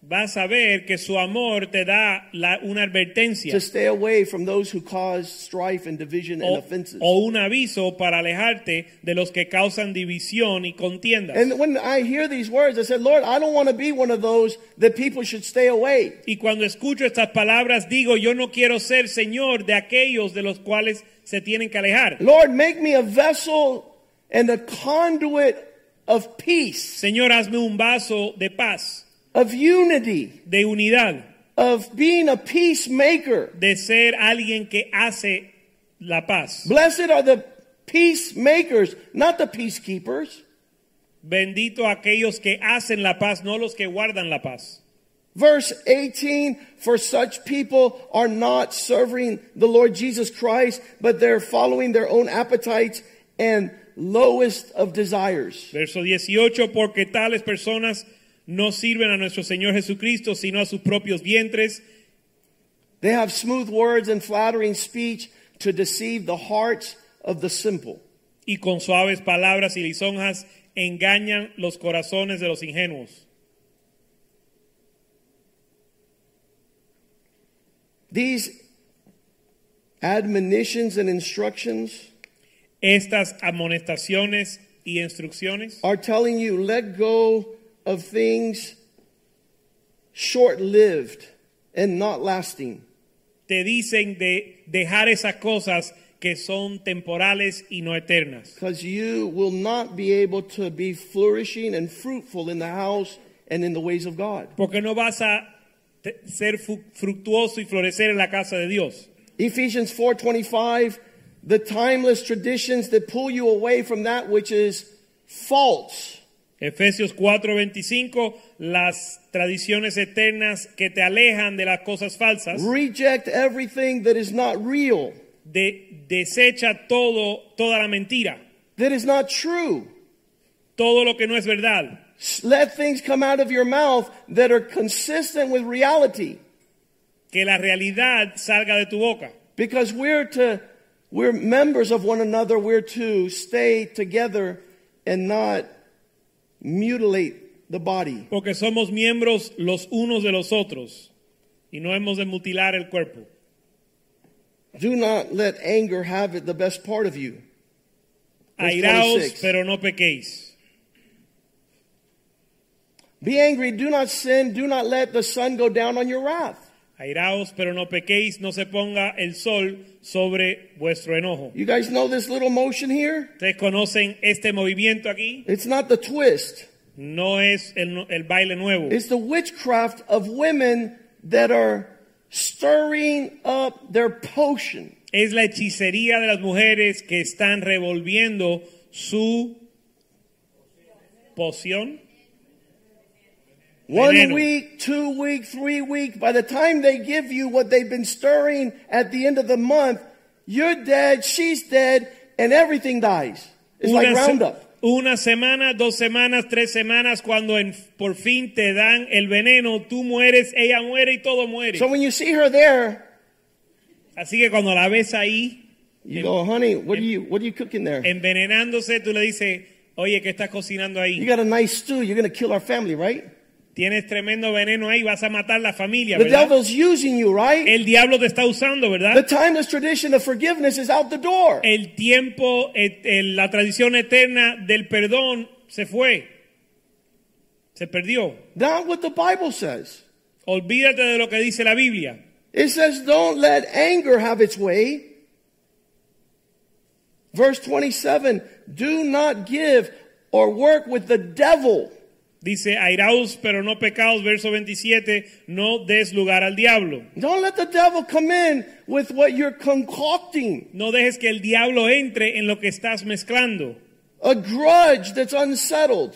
Vas a ver que su amor te da la- una advertencia to stay away from those who cause strife and division and o, offenses. o un aviso para alejarte de los que causan división y contiendas. And when I hear these words, I said, Lord, I don't want to be one of those that people should stay away. y cuando escucho estas palabras digo, yo no quiero ser Señor de aquellos de los cuales se tienen que alejar. Lord, make me a vessel and a conduit of peace, Señor, hazme un vaso de paz, of unity, de unidad, of being a peacemaker. de ser alguien que hace la paz. Blessed are the peacemakers, not the peacekeepers. Bendito aquellos que hacen la paz, no los que guardan la paz. Verse 18 For such people are not serving the Lord Jesus Christ, but they're following their own appetites and lowest of desires. Verso 18, porque tales personas no sirven a nuestro Señor Jesucristo, sino a sus propios vientres, They have smooth words and flattering speech to deceive the hearts of the simple. y con suaves palabras y lisonjas engañan los corazones de los ingenuos. These admonitions and instructions Estas amonestaciones y instrucciones are telling you let go of things short lived and not lasting. te dicen de dejar esas cosas que son temporales y no eternas. Because you will not be able to be flourishing and fruitful in the house and in the ways of God. Porque no vas a ser fructuoso y florecer en la casa de Dios. Ephesians 4:25 the timeless traditions that pull you away from that which is false. Efesios 4:25, las tradiciones eternas que te alejan de las cosas falsas, Reject everything that is not real, de, desecha todo, toda la mentira, that is not true. todo lo que no es verdad. Let things come out of your mouth that are consistent with reality Que la realidad salga de tu boca. because we're to we're members of one another, we're to stay together and not mutilate the body. Porque somos miembros los unos de los otros y no hemos de mutilar el cuerpo. Do not let anger have it the best part of you. Verse Airaos, 26. pero no pequéis. Be angry, do not sin, do not let the sun go down on your wrath. Airaos, pero no pequéis, no se ponga el sol sobre vuestro enojo. You guys know this little motion here? Ustedes conocen este movimiento aquí, It's not the twist. no es el, el baile nuevo. It's the witchcraft of women that are stirring up their potion. Es la hechicería de las mujeres que están revolviendo su poción. One week, two week, three week. By the time they give you what they've been stirring at the end of the month, you're dead, she's dead, and everything dies. It's like se- Roundup. una semana, dos semanas, tres semanas, cuando en- por fin te dan el veneno, tú mueres, ella muere y todo muere. So when you see her there, Así que cuando la ves ahí you go, honey, what are you what are you cooking there? envenenándose, tú le dices, oye, ¿qué estás cocinando ahí? You got a nice stew, you're gonna kill our family, right? Tienes tremendo veneno ahí, vas a matar la familia, The ¿verdad? devil's using you, right? El diablo te está usando, The ¿verdad? timeless tradition of forgiveness is out the door. El tiempo, et- el- la tradición eterna del perdón se fue. Se perdió. Not what the Bible says. Olvídate de lo que dice la Biblia. It says, don't let anger have its way. Verse 27 do not give or work with the devil. Dice, airaos pero no pecados, verso 27, no des lugar al diablo. Don't let the devil come in with what you're concocting. No dejes que el diablo entre en lo que estás mezclando. A grudge that's unsettled.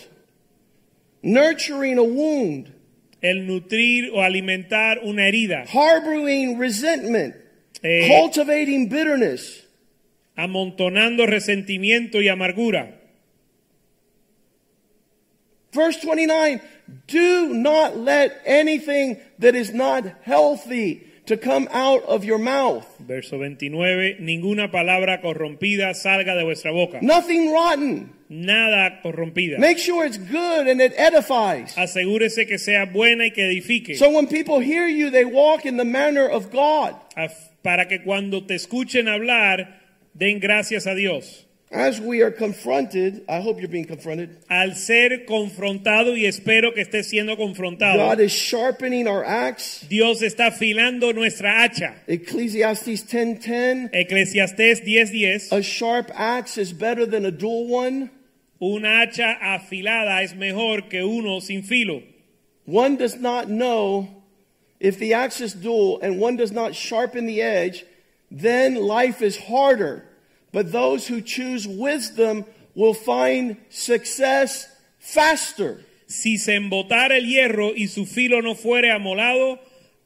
Nurturing a wound. El nutrir o alimentar una herida. Harboring resentment. Eh, Cultivating bitterness. amontonando resentimiento y amargura. Verse 29 Do not let anything that is not healthy to come out of your mouth. Verso 29, ninguna palabra corrompida salga de vuestra boca. Nothing rotten. Nada corrompida. Make sure it's good and it edifies. Asegúrese que sea buena y que edifique. So when people hear you, they walk in the manner of God. Para que cuando te escuchen hablar, den gracias a Dios. As we are confronted, I hope you're being confronted. Al ser confrontado y espero que esté siendo confrontado, God is sharpening our axe. Dios está afilando nuestra hacha. Ecclesiastes 10:10. Eclesiastés 10:10, A sharp axe is better than a dull one. una hacha afilada es mejor que uno sin filo. One does not know if the axe is dull and one does not sharpen the edge, then life is harder. But those who choose wisdom will find success faster. Si se embotara el hierro y su filo no fuere amolado,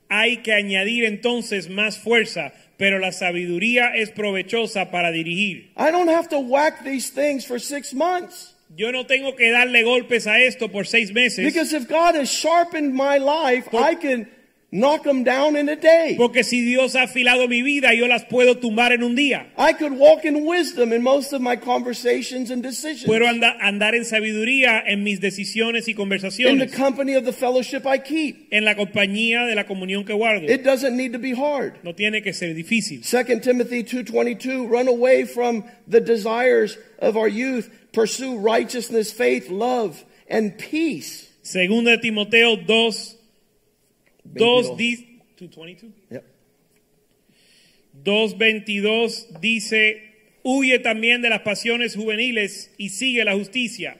hay que añadir entonces más fuerza, pero la sabiduría es provechosa para dirigir. I don't have to whack these things for six months. Yo no tengo que darle golpes a esto por seis meses, Because if God has sharpened my life, I can knock them down in a day. porque si Dios ha afilado mi vida, yo las puedo tumbar en un día. I could walk in wisdom in most of my conversations and decisions. Puedo anda- andar en sabiduría en mis decisiones y In the conversaciones, company of the fellowship I keep. en la compañía de la comunión que guardo. It doesn't need to be hard. No tiene que ser difícil. 2 Timothy 2:22 run away from the desires of our youth pursue righteousness faith love and peace Segunda de Timoteo 2, 2, 22. di- 2:22. Yep. 2.22 dice, huye también de las pasiones juveniles y sigue la justicia.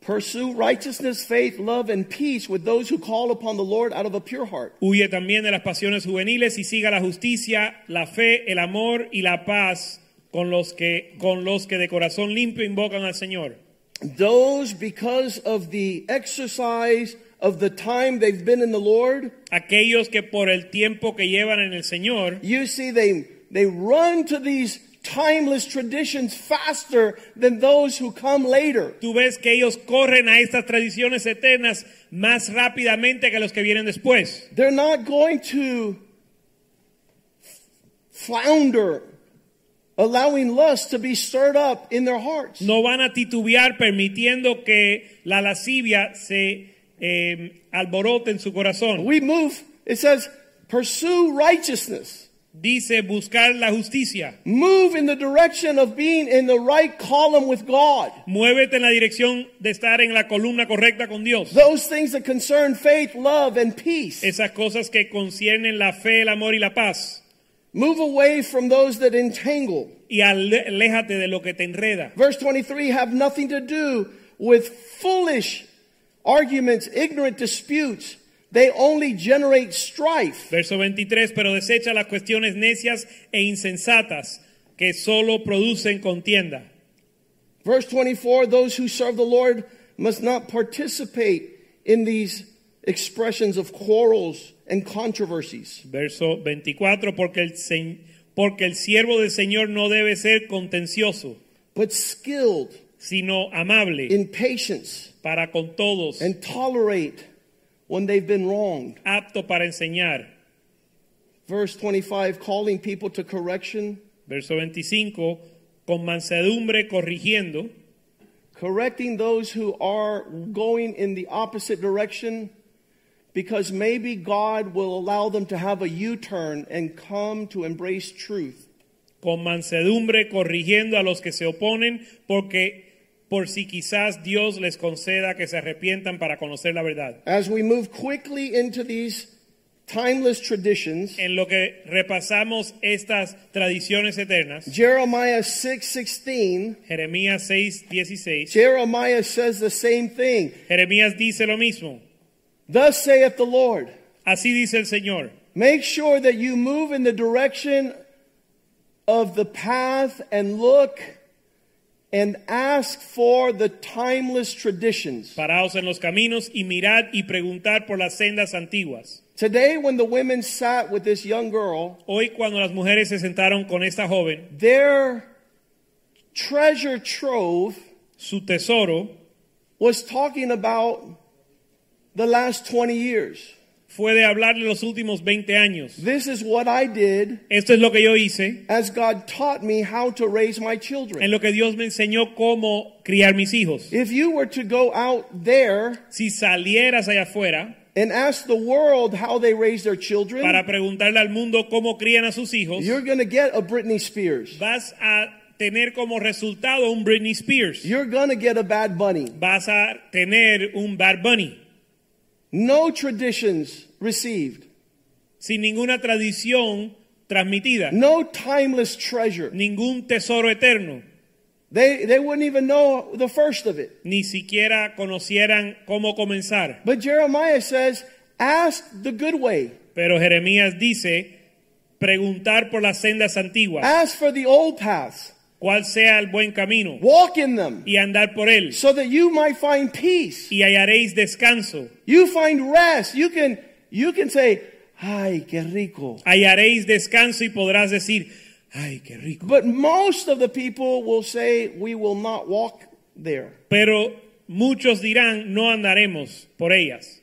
pursue righteousness faith love and peace with those who call upon the Lord out of a pure heart Huye también de las pasiones juveniles y siga la justicia, la fe, el amor y la paz con los que, con los que de corazón limpio invocan al Señor. those because of the exercise of the time they've been in the Lord Aquellos que por el tiempo que llevan en el Señor, you see they they run to these timeless traditions faster than those who come later tú ves que ellos corren a estas tradiciones eternas más rápidamente que los que vienen después. They're not going to flounder, allowing lust to be stirred up in their hearts. No van a titubear permitiendo que la lascivia se eh, en su corazón. We move, it says, pursue righteousness. Dice buscar la justicia. Move in the direction of being in the right column with God. Muévete en la dirección de estar en la columna correcta con Dios. Those things that concern faith, love, and peace. Esas cosas que conciernen la fe, el amor y la paz. Move away from those that entangle. Y aléjate de lo que te enreda. Verse 23 have nothing to do with foolish arguments, ignorant disputes. They only generate strife. Verso 23, pero desecha las cuestiones necias e insensatas que solo producen contienda. Verse 24 those who serve the Lord must not participate in these expressions of quarrels and controversies. Verso 24, porque el, porque el siervo del Señor no debe ser contencioso, but skilled sino amable in patience para con todos, and tolerate when they've been wronged. apto para enseñar. Verse 25, calling people to correction, Verso 25, con mansedumbre corrigiendo, correcting those who are going in the opposite direction because maybe God will allow them to have a U turn and come to embrace truth. con mansedumbre corrigiendo a los que se oponen, porque por si quizás Dios les conceda que se arrepientan para conocer la verdad. As we move quickly into these timeless traditions, En lo que repasamos estas tradiciones eternas, Jeremiah 6:16, Jeremías 6, 16, Jeremiah says the same thing. Jeremías dice lo mismo. Thus saith the Lord, Así dice el Señor. make sure that you move in the direction of the path and look and ask for the timeless traditions. Paraos en los caminos y mirad y preguntad por las sendas antiguas. Today when the women sat with this young girl, Hoy cuando las mujeres se sentaron con esta joven, their treasure trove su tesoro was talking about the last 20 years. Fue de hablarle los últimos 20 años. This is what I did Esto es lo que yo hice, as God taught me how to raise my children. en lo que Dios me enseñó cómo criar mis hijos. If you were to go out there Si salieras allá afuera and ask the world how they raise their children, para preguntarle al mundo cómo crían a sus hijos, you're going to get a Britney Spears. vas a tener como resultado un Britney Spears. You're going to get a Bad Bunny. Vas a tener un Bad Bunny. No traditions received. Sin ninguna tradición transmitida. No timeless treasure. Ningún tesoro eterno. They, they wouldn't even know the first of it. Ni siquiera conocieran cómo comenzar. But Jeremiah says, ask the good way. Pero Jeremías dice, preguntar por las sendas antiguas, Ask for the old paths. cuál sea el buen camino, Walk in them y andar por él, so that you might find peace. y hallaréis descanso. You find rest. You can, you can say, ay, qué rico. Hallaréis descanso y podrás decir, ay, qué rico. But most of the people will say, we will not walk there. Pero muchos dirán, no andaremos por ellas.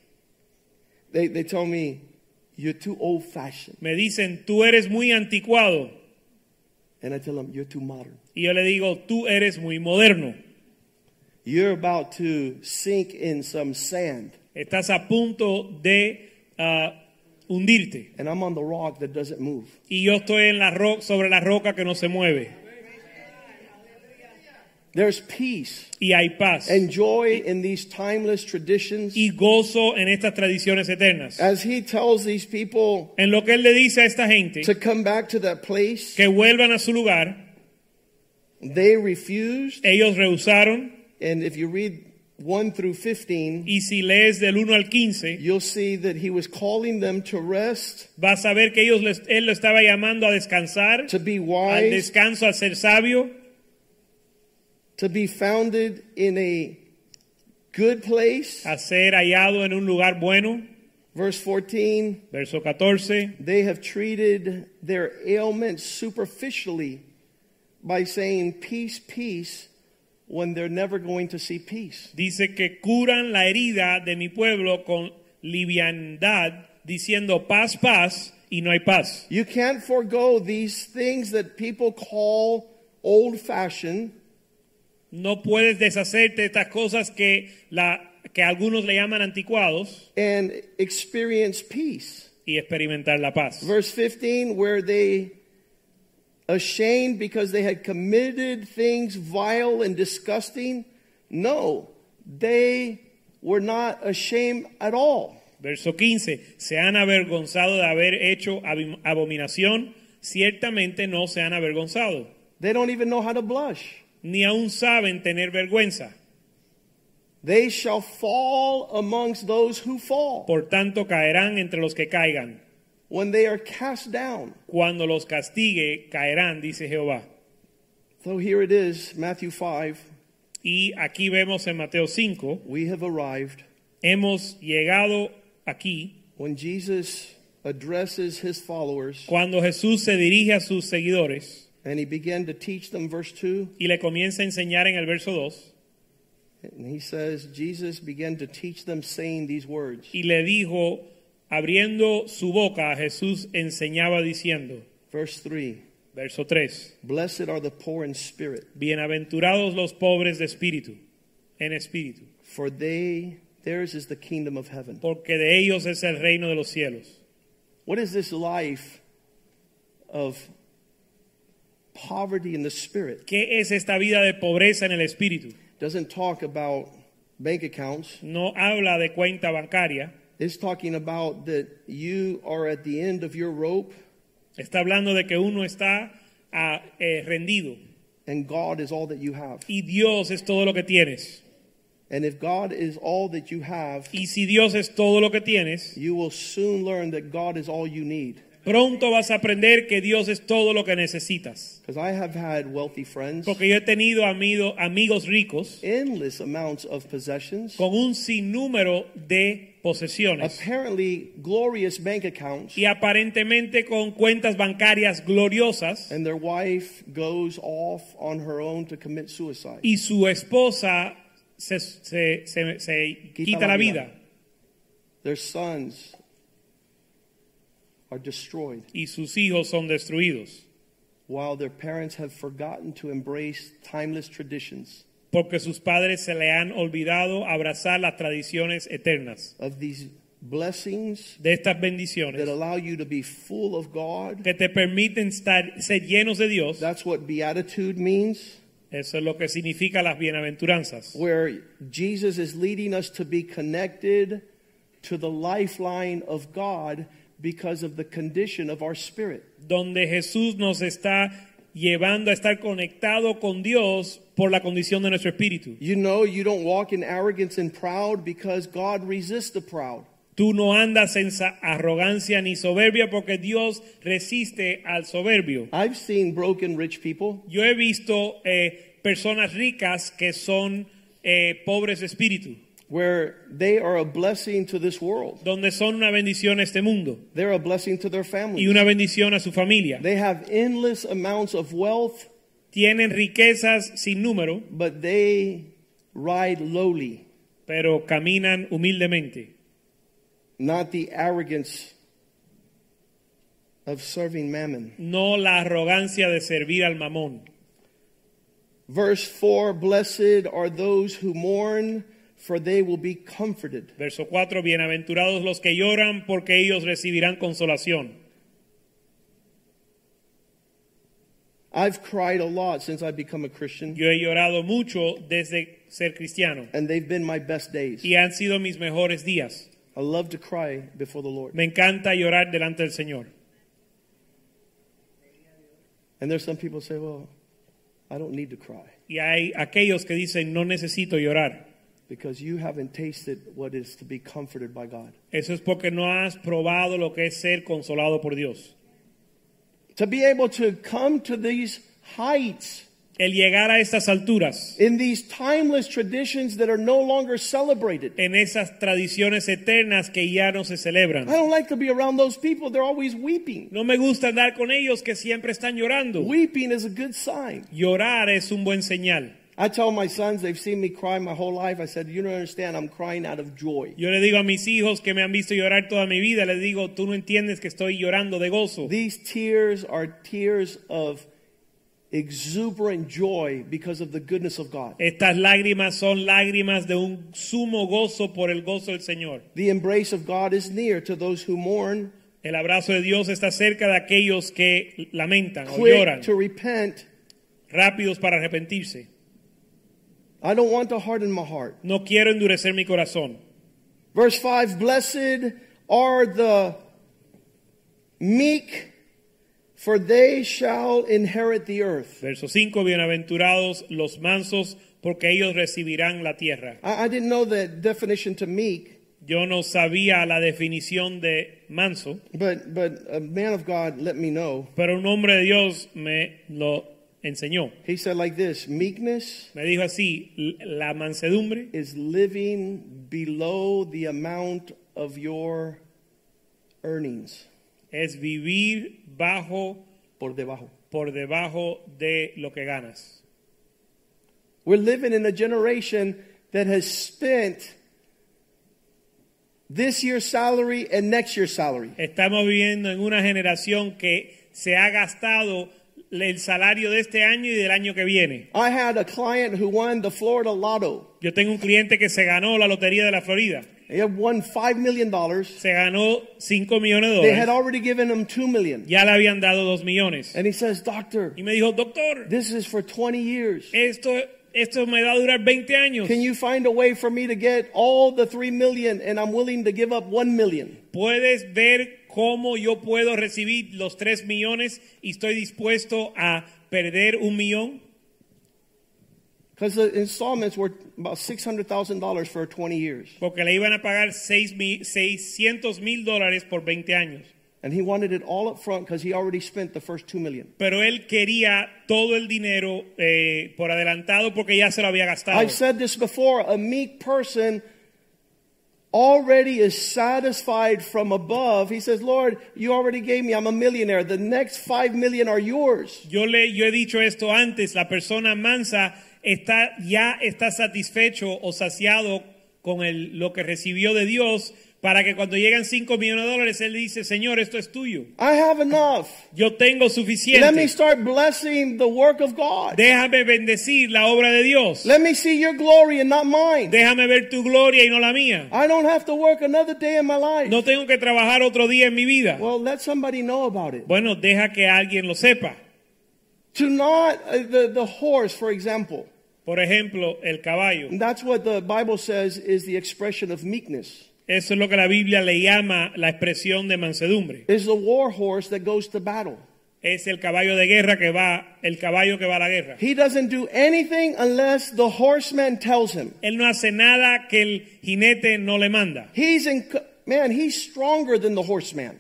They, they tell me, you're too old fashioned. Me dicen, tú eres muy anticuado. And I tell them, you're too modern. Y yo le digo, tú eres muy moderno. You're about to sink in some sand. Estás a punto de ah, hundirte. And I'm on the rock that doesn't move. Y yo estoy en la ro- sobre la roca que no se mueve. There's peace Y hay paz. and joy in these timeless traditions. y gozo en estas tradiciones eternas. As he tells these people En lo que él le dice a esta gente to come back to that place, que vuelvan a su lugar, they refused. ellos rehusaron. And if you read 1 through 15, Y si lees del 1 al 15, you'll see that he was calling them to rest, vas a ver que ellos les- él lo estaba llamando a descansar, to be al wise, descanso, a ser sabio, to be founded in a good place. a ser hallado en un lugar bueno. Verse 14, Verso 14. they have treated their ailments superficially by saying peace, peace, when they're never going to see peace. Dice que curan la herida de mi pueblo con liviandad, diciendo paz, paz, y no hay paz. You can't forego these things that people call old fashioned No puedes deshacerte de estas cosas que, la, que algunos le llaman anticuados and experience peace. y experimentar la paz. Verse 15, where they ashamed because they had committed things vile and disgusting. No, they were not ashamed at all. Verso 15. Se han avergonzado de haber hecho abominación. Ciertamente no se han avergonzado. They don't even know how to blush. Ni aún saben tener vergüenza. They shall fall amongst those who fall Por tanto caerán entre los que caigan. When they are cast down. Cuando los castigue, caerán, dice Jehová. So here it is, Matthew 5. Y aquí vemos en Mateo 5, We have arrived hemos llegado aquí when Jesus addresses his followers cuando Jesús se dirige a sus seguidores and he began to teach them, verse 2. y le comienza a enseñar en el verso 2 And he says, Jesus began to teach them, saying these words. y le dijo, abriendo su boca, Jesús enseñaba diciendo, Verse 3 verso 3, Blessed are the poor in spirit, bienaventurados los pobres de espíritu, en espíritu, for they theirs is the kingdom of heaven. porque de ellos es el reino de los cielos. What is this life of poverty in the spirit? ¿Qué es esta vida de pobreza en el espíritu? Doesn't talk about bank accounts. No habla de cuenta bancaria, It's talking about that you are at the end of your rope está hablando de que uno está ah, eh, rendido and God is all that you have. y Dios es todo lo que tienes. And if God is all that you have, Y si Dios es todo lo que tienes, you will soon learn that God is all you need. pronto vas a aprender que Dios es todo lo que necesitas. Because I have had wealthy friends, Porque yo he tenido amigo- amigos ricos endless amounts of possessions, con un sinnúmero de posesiones. Apparently glorious bank accounts, y aparentemente con cuentas bancarias gloriosas. And their wife goes off on her own to commit suicide. y su esposa se, se- se- se quita la vida. Their sons are destroyed. Y sus hijos son destruidos. While their parents have forgotten to embrace timeless traditions porque sus padres se le han olvidado abrazar las tradiciones eternas of these blessings de estas that bendiciones allow you to be full of God. que te permiten estar, ser llenos de Dios. That's what beatitude means, Eso es lo que significa las bienaventuranzas. where Jesus is leading us to be connected to the lifeline of God because of the condition of our spirit. Donde Jesús nos está llevando a estar conectado con Dios por la condición de nuestro espíritu. You know, you don't walk in arrogance and proud because God resists the proud. Tú no andas en arrogancia ni soberbia porque Dios resiste al soberbio. I've seen broken rich people Yo he visto eh, personas ricas que son eh, pobres de espíritu, where they are a blessing to this world. donde son una bendición a este mundo They're a blessing to their family. y una bendición a su familia. They have endless amounts of wealth, Tienen riquezas sin número, but they ride lowly, pero caminan humildemente. not the arrogance of serving mammon. No la arrogancia de servir al mamón. Verse 4 Blessed are those who mourn, for they will be comforted. Verso 4, bienaventurados los que lloran porque ellos recibirán consolación. I've cried a lot since I've become a Christian, Yo he llorado mucho desde ser cristiano and they've been my best days. y han sido mis mejores días. I love to cry before the Lord. Me encanta llorar delante del Señor. And there's some people say, well, I don't need to cry Y hay aquellos que dicen, no necesito llorar. Because you haven't tasted what is to be comforted by God. Eso es porque no has probado lo que es ser consolado por Dios. To be able to come to these heights El llegar a estas alturas, in these timeless traditions that are no longer celebrated. en esas tradiciones eternas que ya no se celebran. I don't like to be around those people. They're always weeping. No me gusta andar con ellos que siempre están llorando. Weeping is a good sign. Llorar es un buen señal. I tell my sons, they've seen me cry my whole life. I said, You don't understand, I'm crying out of joy. Yo le digo a mis hijos que me han visto llorar toda mi vida, les digo, tú no entiendes que estoy llorando de gozo. These tears are tears of exuberant joy because of the goodness of God. Estas lágrimas son lágrimas de un sumo gozo por el gozo del Señor. The embrace of God is near to those who mourn, El abrazo de Dios está cerca de aquellos que lamentan o quick lloran, to repent. rápidos para arrepentirse. I don't want to harden my heart. No quiero endurecer mi corazón. Verse 5 Blessed are the meek, for they shall inherit the earth. Verso 5, bienaventurados los mansos, porque ellos recibirán la tierra. I, I didn't know the definition to meek, Yo no sabía la definición de manso, but, but a man of God let me know. pero un hombre de Dios me lo enseñó. He said like this Meekness Me dijo así, "L- la mansedumbre is living below the amount of your earnings. es vivir bajo, Por debajo. por debajo de lo que ganas. We're living in a generation that has spent this year's salary and next year's salary. Estamos viviendo en una generación que se ha gastado el salario de este año y del año que viene. I had a client who won the Florida Lotto. Yo tengo un cliente que se ganó la lotería de la Florida. Had won $5 million. Se ganó 5 millones de They had dólares. already given him $2 million. Ya le habían dado 2 millones. And he says, Doctor, Y me dijo, doctor, this is for 20 years. esto, esto me va a durar 20 años. Can you find a way for me to get all the 3 million and I'm willing to give up 1 million? ¿Puedes ver cómo yo puedo recibir los 3 millones y estoy dispuesto a perder un millón? Because the installments were about $600,000 for 20 years. Porque le iban a pagar 6 mi- 600 mil dólares por 20 años. And he wanted it all up front because he already spent the first 2 million. Pero él quería todo el dinero eh, por adelantado porque ya se lo había gastado. I've said this before a meek person already is satisfied from above. He says, Lord, you already gave me, I'm a millionaire. The next 5 million are yours. Yo le yo he dicho esto antes, la persona mansa está ya está satisfecho o saciado con el, lo que recibió de Dios para que cuando llegan 5 millones de dólares, él dice, Señor, esto es tuyo. I have enough. Yo tengo Let me suficiente. start blessing the work of God. Déjame bendecir la obra de Dios. Let me see your glory and not mine. Déjame ver tu gloria y no la mía. I don't have to work another day in my life. No tengo que trabajar otro día en mi vida. Well, let somebody know about it. Bueno, deja que alguien lo sepa. To not, uh, the, the horse, for example, Por ejemplo, el caballo. and that's what the Bible says is the expression of meekness, Eso es lo que la Biblia le llama la expresión de mansedumbre. is the war horse that goes to battle. Es el caballo de guerra que va, el caballo que va a la guerra. He doesn't do anything unless the horseman tells him. Él no hace nada que el jinete no le manda. He's in, man, he's stronger than the horseman.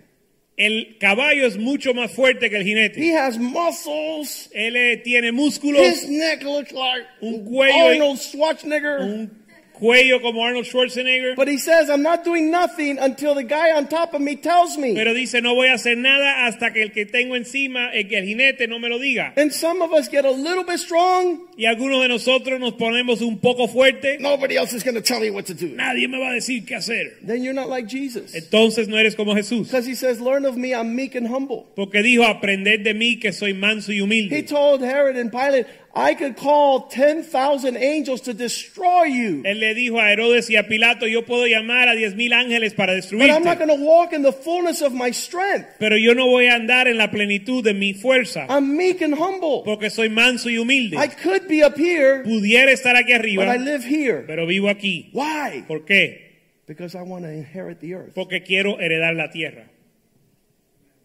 El caballo es mucho más fuerte que el He jinete. has muscles. Él eh, tiene músculos, His neck looks like Un cuello- Arnold Schwarzenegger. un cuello como Arnold Schwarzenegger. But he says, I'm not doing nothing until the guy on top of me tells me. Pero dice, no voy a hacer nada hasta que el que tengo encima, el el jinete no me lo diga. And some of us get a little bit strong. Y algunos de nosotros nos ponemos un poco fuerte. Nobody else is going to tell me what to do. Nadie me va a decir qué hacer. Then you're not like Jesus. Entonces no eres como Jesús. Because he says, Learn of me, I'm meek and humble. Porque dijo, aprended de mí que soy manso y He humilde. told Herod and Pilate, I could call 10,000 angels to destroy you. Él le dijo a Herodes y a Pilato, yo puedo llamar a diez mil ángeles para But I'm not destruirte. going to walk in the fullness of my strength. Pero yo no voy a andar en la plenitud de mi fuerza. I'm meek and humble. Porque soy manso y humilde. I could be up here, Pudiera estar aquí but arriba, I live here. pero vivo aquí. Why? ¿Por qué? Because I want to inherit the earth. Porque quiero heredar la tierra.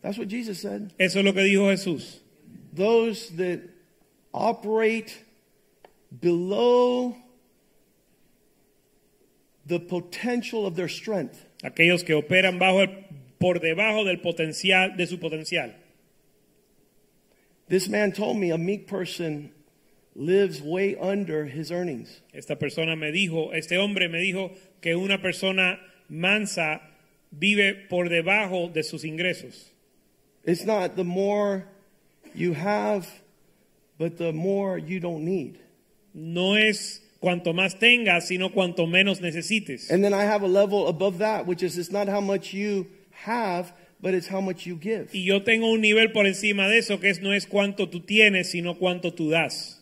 That's what Jesus said. Eso es lo que dijo Jesús. Those that operate below the potential of their strength Aquellos que operan bajo el- por debajo del potencial de su potencial. This man told me a meek person lives way under his earnings. Esta persona me dijo, este hombre me dijo que una persona mansa vive por debajo de sus ingresos. It's not the more you have, but the more you don't need. No es cuanto más tengas, sino cuanto menos necesites. And then I have a level above that, which is it's not how much you have, but it's how much you give. Y yo tengo un nivel por encima de eso que es, no es cuánto tú tienes, sino cuánto tú das.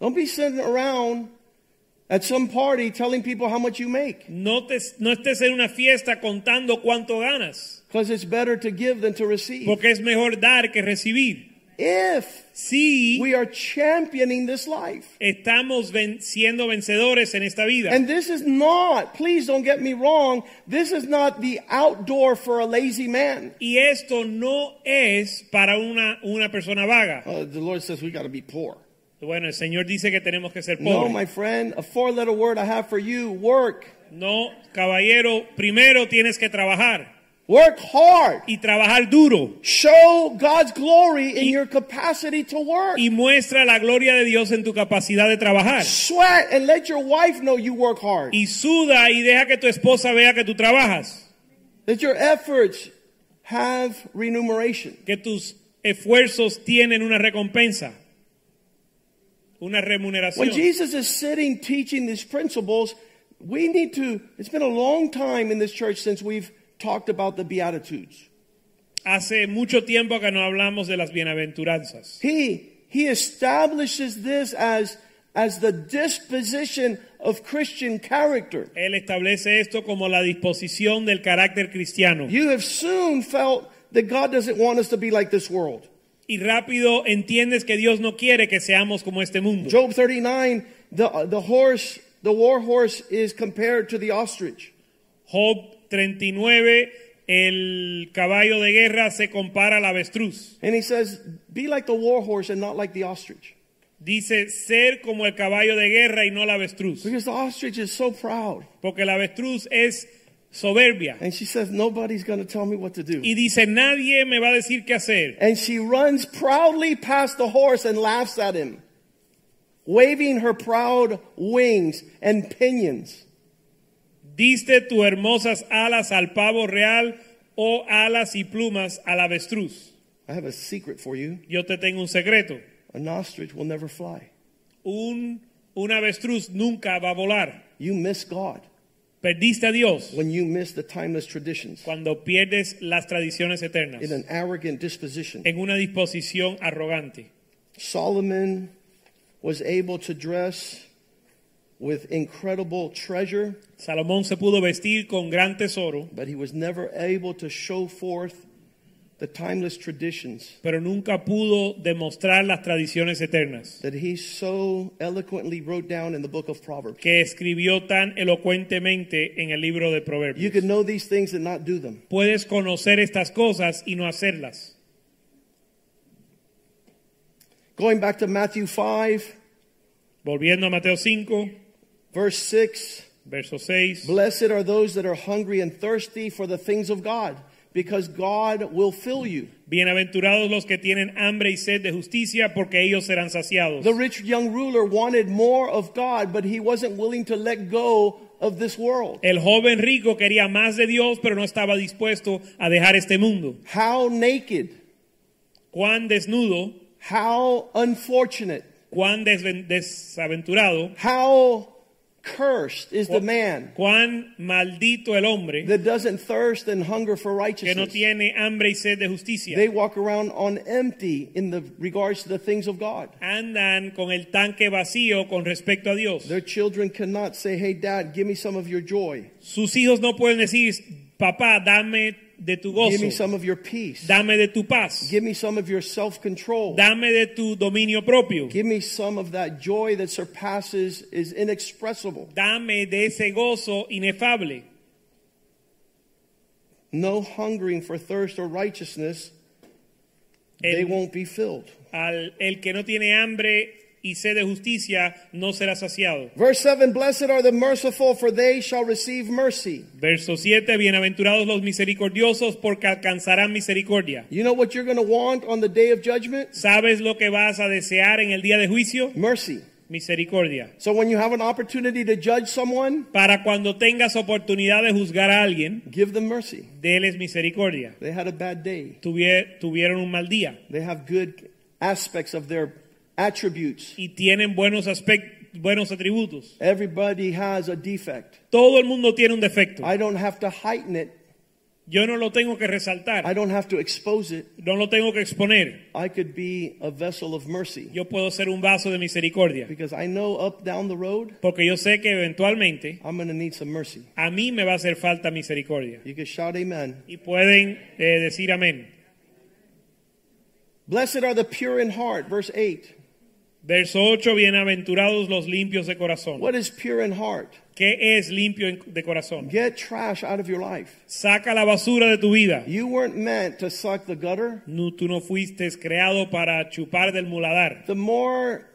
Don't be sitting around at some party telling people how much you make, No, te, no estés en una fiesta contando cuánto ganas, because it's better to give than to receive. porque es mejor dar que recibir. If Si we are championing this life. estamos ven- siendo vencedores en esta vida. And this is not, please don't get me wrong, this is not the outdoor for a lazy man. Y esto no es para una, una persona vaga. Uh, the Lord says we got to be poor. Bueno, el Señor dice que tenemos que ser pobres. No, my friend, a four letter word I have for you work. No, caballero, primero tienes que trabajar Work hard. y trabajar duro Show God's glory in your capacity to work. y muestra la gloria de Dios en tu capacidad de trabajar. Sweat and let your wife know you work hard. Y suda y deja que tu esposa vea que tú trabajas, That your efforts have remuneration. que tus esfuerzos tienen una recompensa, una remuneración. When Jesus is sitting teaching these principles, we need to, it's been a long time in this church since we've talked about the Beatitudes. Hace mucho tiempo que no hablamos de las bienaventuranzas. He, he establishes this as, as the disposition of Christian character. Él establece esto como la disposición del carácter cristiano. You have soon felt that God doesn't want us to be like this world. Y rápido entiendes que Dios no quiere que seamos como este mundo. Job 39, the, the horse, the war horse is compared to the ostrich. Job 39, el caballo de guerra se compara al avestruz. And he says, be like the war horse and not like the ostrich. Dice ser como el caballo de guerra y no el avestruz. Because the ostrich is so proud. Porque el avestruz es soberbia. And she says, nobody's going to tell me what to do. Y dice, nadie me va a decir qué hacer. And she runs proudly past the horse and laughs at him, waving her proud wings and pinions. Diste tus hermosas alas al pavo real o alas y plumas al avestruz. I have a secret for you. Yo te tengo un secreto. An ostrich will never fly. Un, un avestruz nunca va a volar. You miss God. Perdiste a Dios when you miss the timeless traditions cuando pierdes las tradiciones eternas in an arrogant disposition. en una disposición arrogante. Solomon was able to dress with incredible treasure, Salomón se pudo vestir con gran tesoro, but he was never able to show forth the timeless traditions pero nunca pudo demostrar las tradiciones eternas that he so eloquently wrote down in the book of Proverbs. que escribió tan elocuentemente en el libro de Proverbios. You can know these things and not do them. Puedes conocer estas cosas y no hacerlas. Going back to Matthew 5, Volviendo a Mateo 5, verse 6 verso 6. Blessed are those that are hungry and thirsty for the things of God, because God will fill you. Bienaventurados los que tienen hambre y sed de justicia, porque ellos serán saciados. The rich young ruler wanted more of God, but he wasn't willing to let go of this world. El joven rico quería más de Dios, pero no estaba dispuesto a dejar este mundo. How naked, Cuán desnudo, how unfortunate, cuán desaventurado, how cursed is the man cuán maldito el hombre that doesn't thirst and hunger for que no righteousness. tiene hambre y sed de justicia. They walk around on empty in the regards to the things of God. Andan con el tanque vacío con respecto a Dios. Their children cannot say, Hey, dad, give me some of your joy. Sus hijos no pueden decir, papá, dame de tu gozo, Give me some of your peace. dame de tu paz, Give me some of your self control. dame de tu dominio propio, Give me some of that joy that surpasses, is inexpressible. dame de ese gozo inefable. No hungering for thirst or righteousness, they won't be filled. al- el que no tiene hambre y sed de justicia no será saciado. Verse 7 Blessed are the merciful, for they shall receive mercy. Verso 7, bienaventurados los misericordiosos porque alcanzarán misericordia. You know what you're going to want on the day of judgment? ¿Sabes lo que vas a desear en el día de juicio? Mercy. Misericordia. So when you have an opportunity to judge someone, Para cuando tengas oportunidad de juzgar a alguien, give them mercy. déles misericordia. They had a bad day. Tuvie- tuvieron un mal día They have good aspects of their attributes. y tienen buenos aspectos, buenos atributos. Everybody has a defect. Todo el mundo tiene un defecto. I don't have to heighten it. Yo no lo tengo que I resaltar, don't have to expose it. no lo tengo que exponer. I could be a vessel of mercy. Yo puedo ser un vaso de misericordia, Because I know up down the road, porque yo sé que eventualmente I'm going to need some mercy. a mí me va a hacer falta misericordia. You can shout amen. Y pueden eh, decir amén. Blessed are the pure in heart, verse 8. Verso 8, bienaventurados los limpios de corazón. What is pure in heart? ¿Qué es limpio de corazón? Get trash out of your life. Saca la basura de tu vida. You weren't meant to suck the gutter. No, tú no fuiste creado para chupar del muladar. The more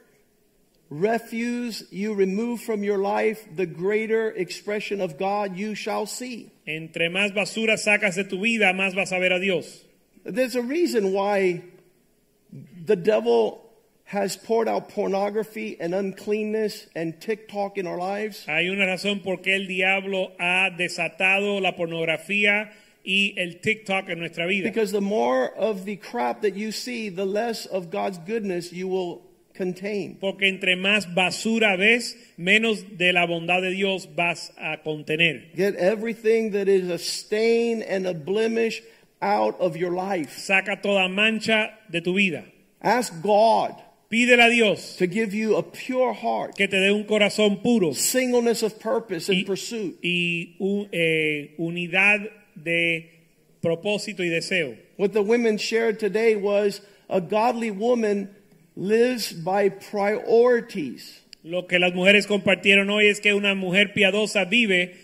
refuse you remove from your life, the greater expression of God you shall see. Entre más basura sacas de tu vida, más vas a ver a Dios. There's a reason why the devil has poured out pornography and uncleanness and TikTok in our lives. Hay una razón por qué el diablo ha desatado la pornografía y el TikTok en nuestra vida. Because the more of the crap that you see, the less of God's goodness you will contain. Porque entre más basura ves, menos de la bondad de Dios vas a contener. Get everything that is a stain and a blemish out of your life. Saca toda mancha de tu vida. Ask God Pídele a Dios to give you a pure heart, que te dé un corazón puro singleness of purpose and y, pursuit. y un- eh, unidad de propósito y deseo. What the women shared today was a godly woman lives by priorities. Lo que las mujeres compartieron hoy es que una mujer piadosa vive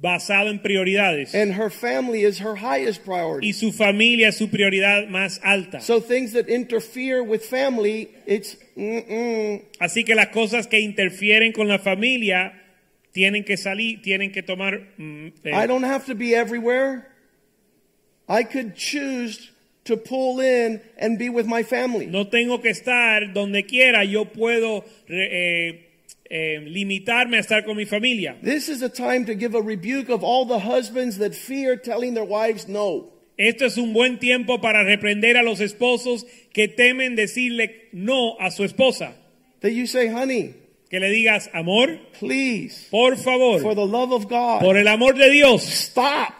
basado en prioridades And her family is her highest priority. y su familia es su prioridad más alta. So things that interfere with family, it's mm-mm. Así que las cosas que interfieren con la familia tienen que salir, tienen que tomar. mm, eh, I don't have to be everywhere. I could choose to pull in and be with my family. no tengo que estar donde quiera, yo puedo eh, eh, limitarme a estar con mi familia. This is a time to give a rebuke of all the husbands that fear telling their wives no. Esto es un buen tiempo para reprender a los esposos que temen decirle no a su esposa. That you say, honey, Que le digas, amor, please, por favor, for the love of God, por el amor de Dios, stop.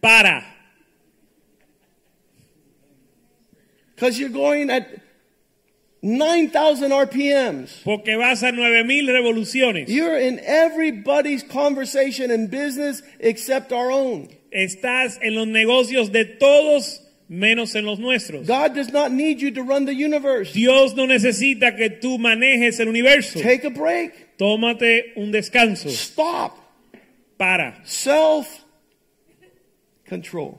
para. Because you're going at 9,000 RPMs. Porque vas a 9000 revoluciones. You're in everybody's conversation and business except our own. Estás en los negocios de todos menos en los nuestros. God does not need you to run the universe. Dios no necesita que tú manejes el universo. Take a break. Tómate un descanso. Stop. Para. Self control.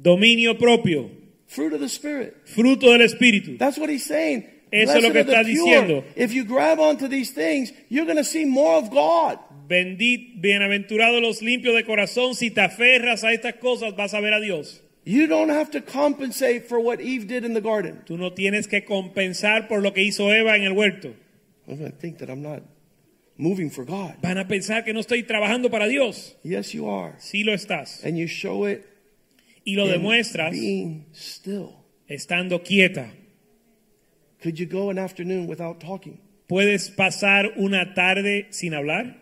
Dominio propio. Fruit of the Spirit. Fruto del Espíritu. That's what he's saying. Eso es lo que está diciendo. If you grab onto these things, you're going to see more of God. Bendit, bienaventurados los limpios de corazón. Si te aferras a estas cosas, vas a ver a Dios. You don't have to compensate for what Eve did in the garden. Tú no tienes que compensar por lo que hizo Eva en el huerto. I'm going to think that I'm not moving for God. Van a pensar que no estoy trabajando para Dios. Yes, you are. Sí lo estás. And you show it Y lo demuestras being still. estando quieta. Could you go an afternoon without talking? ¿Puedes pasar una tarde sin hablar?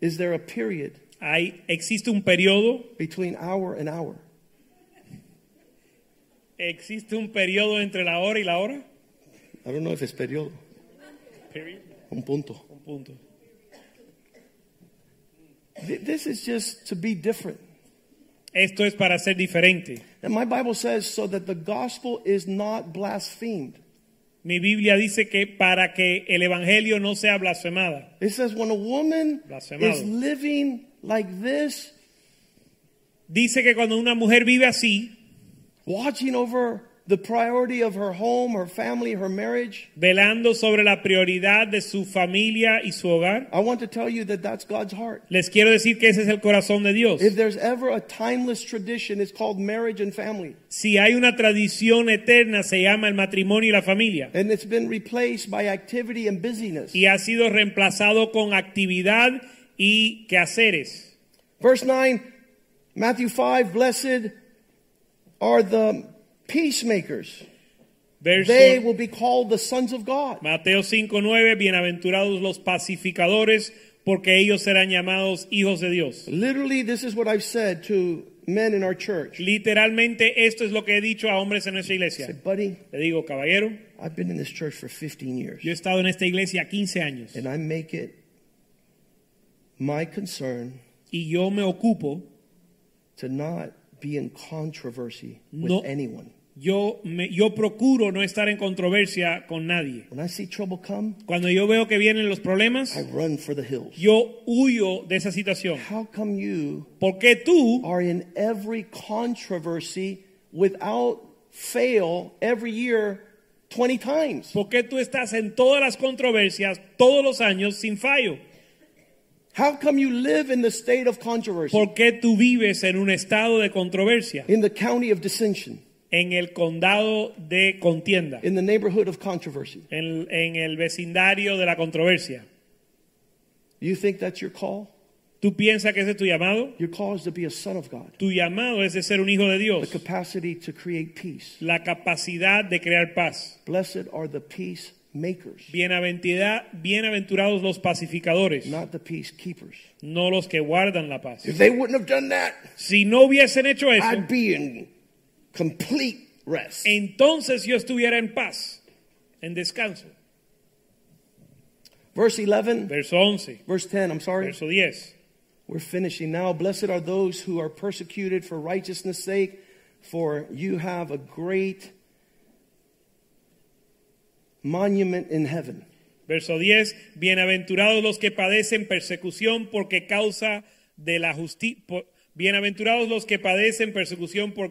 Is there a period Hay, existe un periodo, between hour and hour? existe un periodo entre la hora y la hora. I don't know if it's periodo. Period. Un punto. Un punto. This is just to be different. Esto es para ser diferente. And my Bible says so that the gospel is not blasphemed. Mi Biblia dice que para que el evangelio no sea blasfemada. It says when a woman Blasfemado. is living like this, Dice que cuando una mujer vive así, watching over the priority of her home, her family, her marriage, velando sobre la prioridad de su familia y su hogar, I want to tell you that that's God's heart. les quiero decir que ese es el corazón de Dios. If there's ever a timeless tradition, it's called marriage and family. Si hay una tradición eterna, se llama el matrimonio y la familia. And it's been replaced by activity and busyness. Y ha sido reemplazado con actividad y quehaceres. Verse 9, Matthew 5, blessed are the peacemakers. Verso They will be called the sons of God. Mateo 5:9, bienaventurados los pacificadores, porque ellos serán llamados hijos de Dios. Literally, this is what I've said to men in our church. Literalmente esto es lo que he dicho a hombres en nuestra iglesia. said, buddy, Le digo, caballero, I've been in this church for 15 years. yo he estado en esta iglesia 15 años And I make it my concern y yo me ocupo, to not be in controversy with No. anyone. Yo, me, yo procuro no estar en controversia con nadie. When I see trouble come, Cuando yo veo que vienen los problemas, I run for the hills. yo huyo de esa situación. How come you Porque tú are in every controversy without fail every year 20 times? ¿Por qué tú estás en todas las controversias todos los años sin fallo? How come you live in the state of controversy? ¿Por qué tú vives en un estado de controversia? In the county of dissension, En el condado de contienda, in the neighborhood of controversy. en, en el vecindario de la controversia. You think that's your call? ¿Tú piensas que ese es tu llamado? Your call is to be a son of God. Tu llamado es de ser un hijo de The Dios. capacity to create peace. La capacidad de crear paz. Blessed are the peacemakers, Bienaventura- bienaventurados los pacificadores, not the peacekeepers. no los que guardan la paz. If they wouldn't have done that, Si no hubiesen hecho eso, I'd be in complete rest. entonces yo estuviera en paz, en descanso. Verse 11, Verso 11, verse 10, I'm sorry. verso 10. We're finishing now. Blessed are those who are persecuted for righteousness' sake, for you have a great monument in heaven. Verso 10, bienaventurados los que padecen persecución porque causa de la justicia, bienaventurados los que padecen persecución por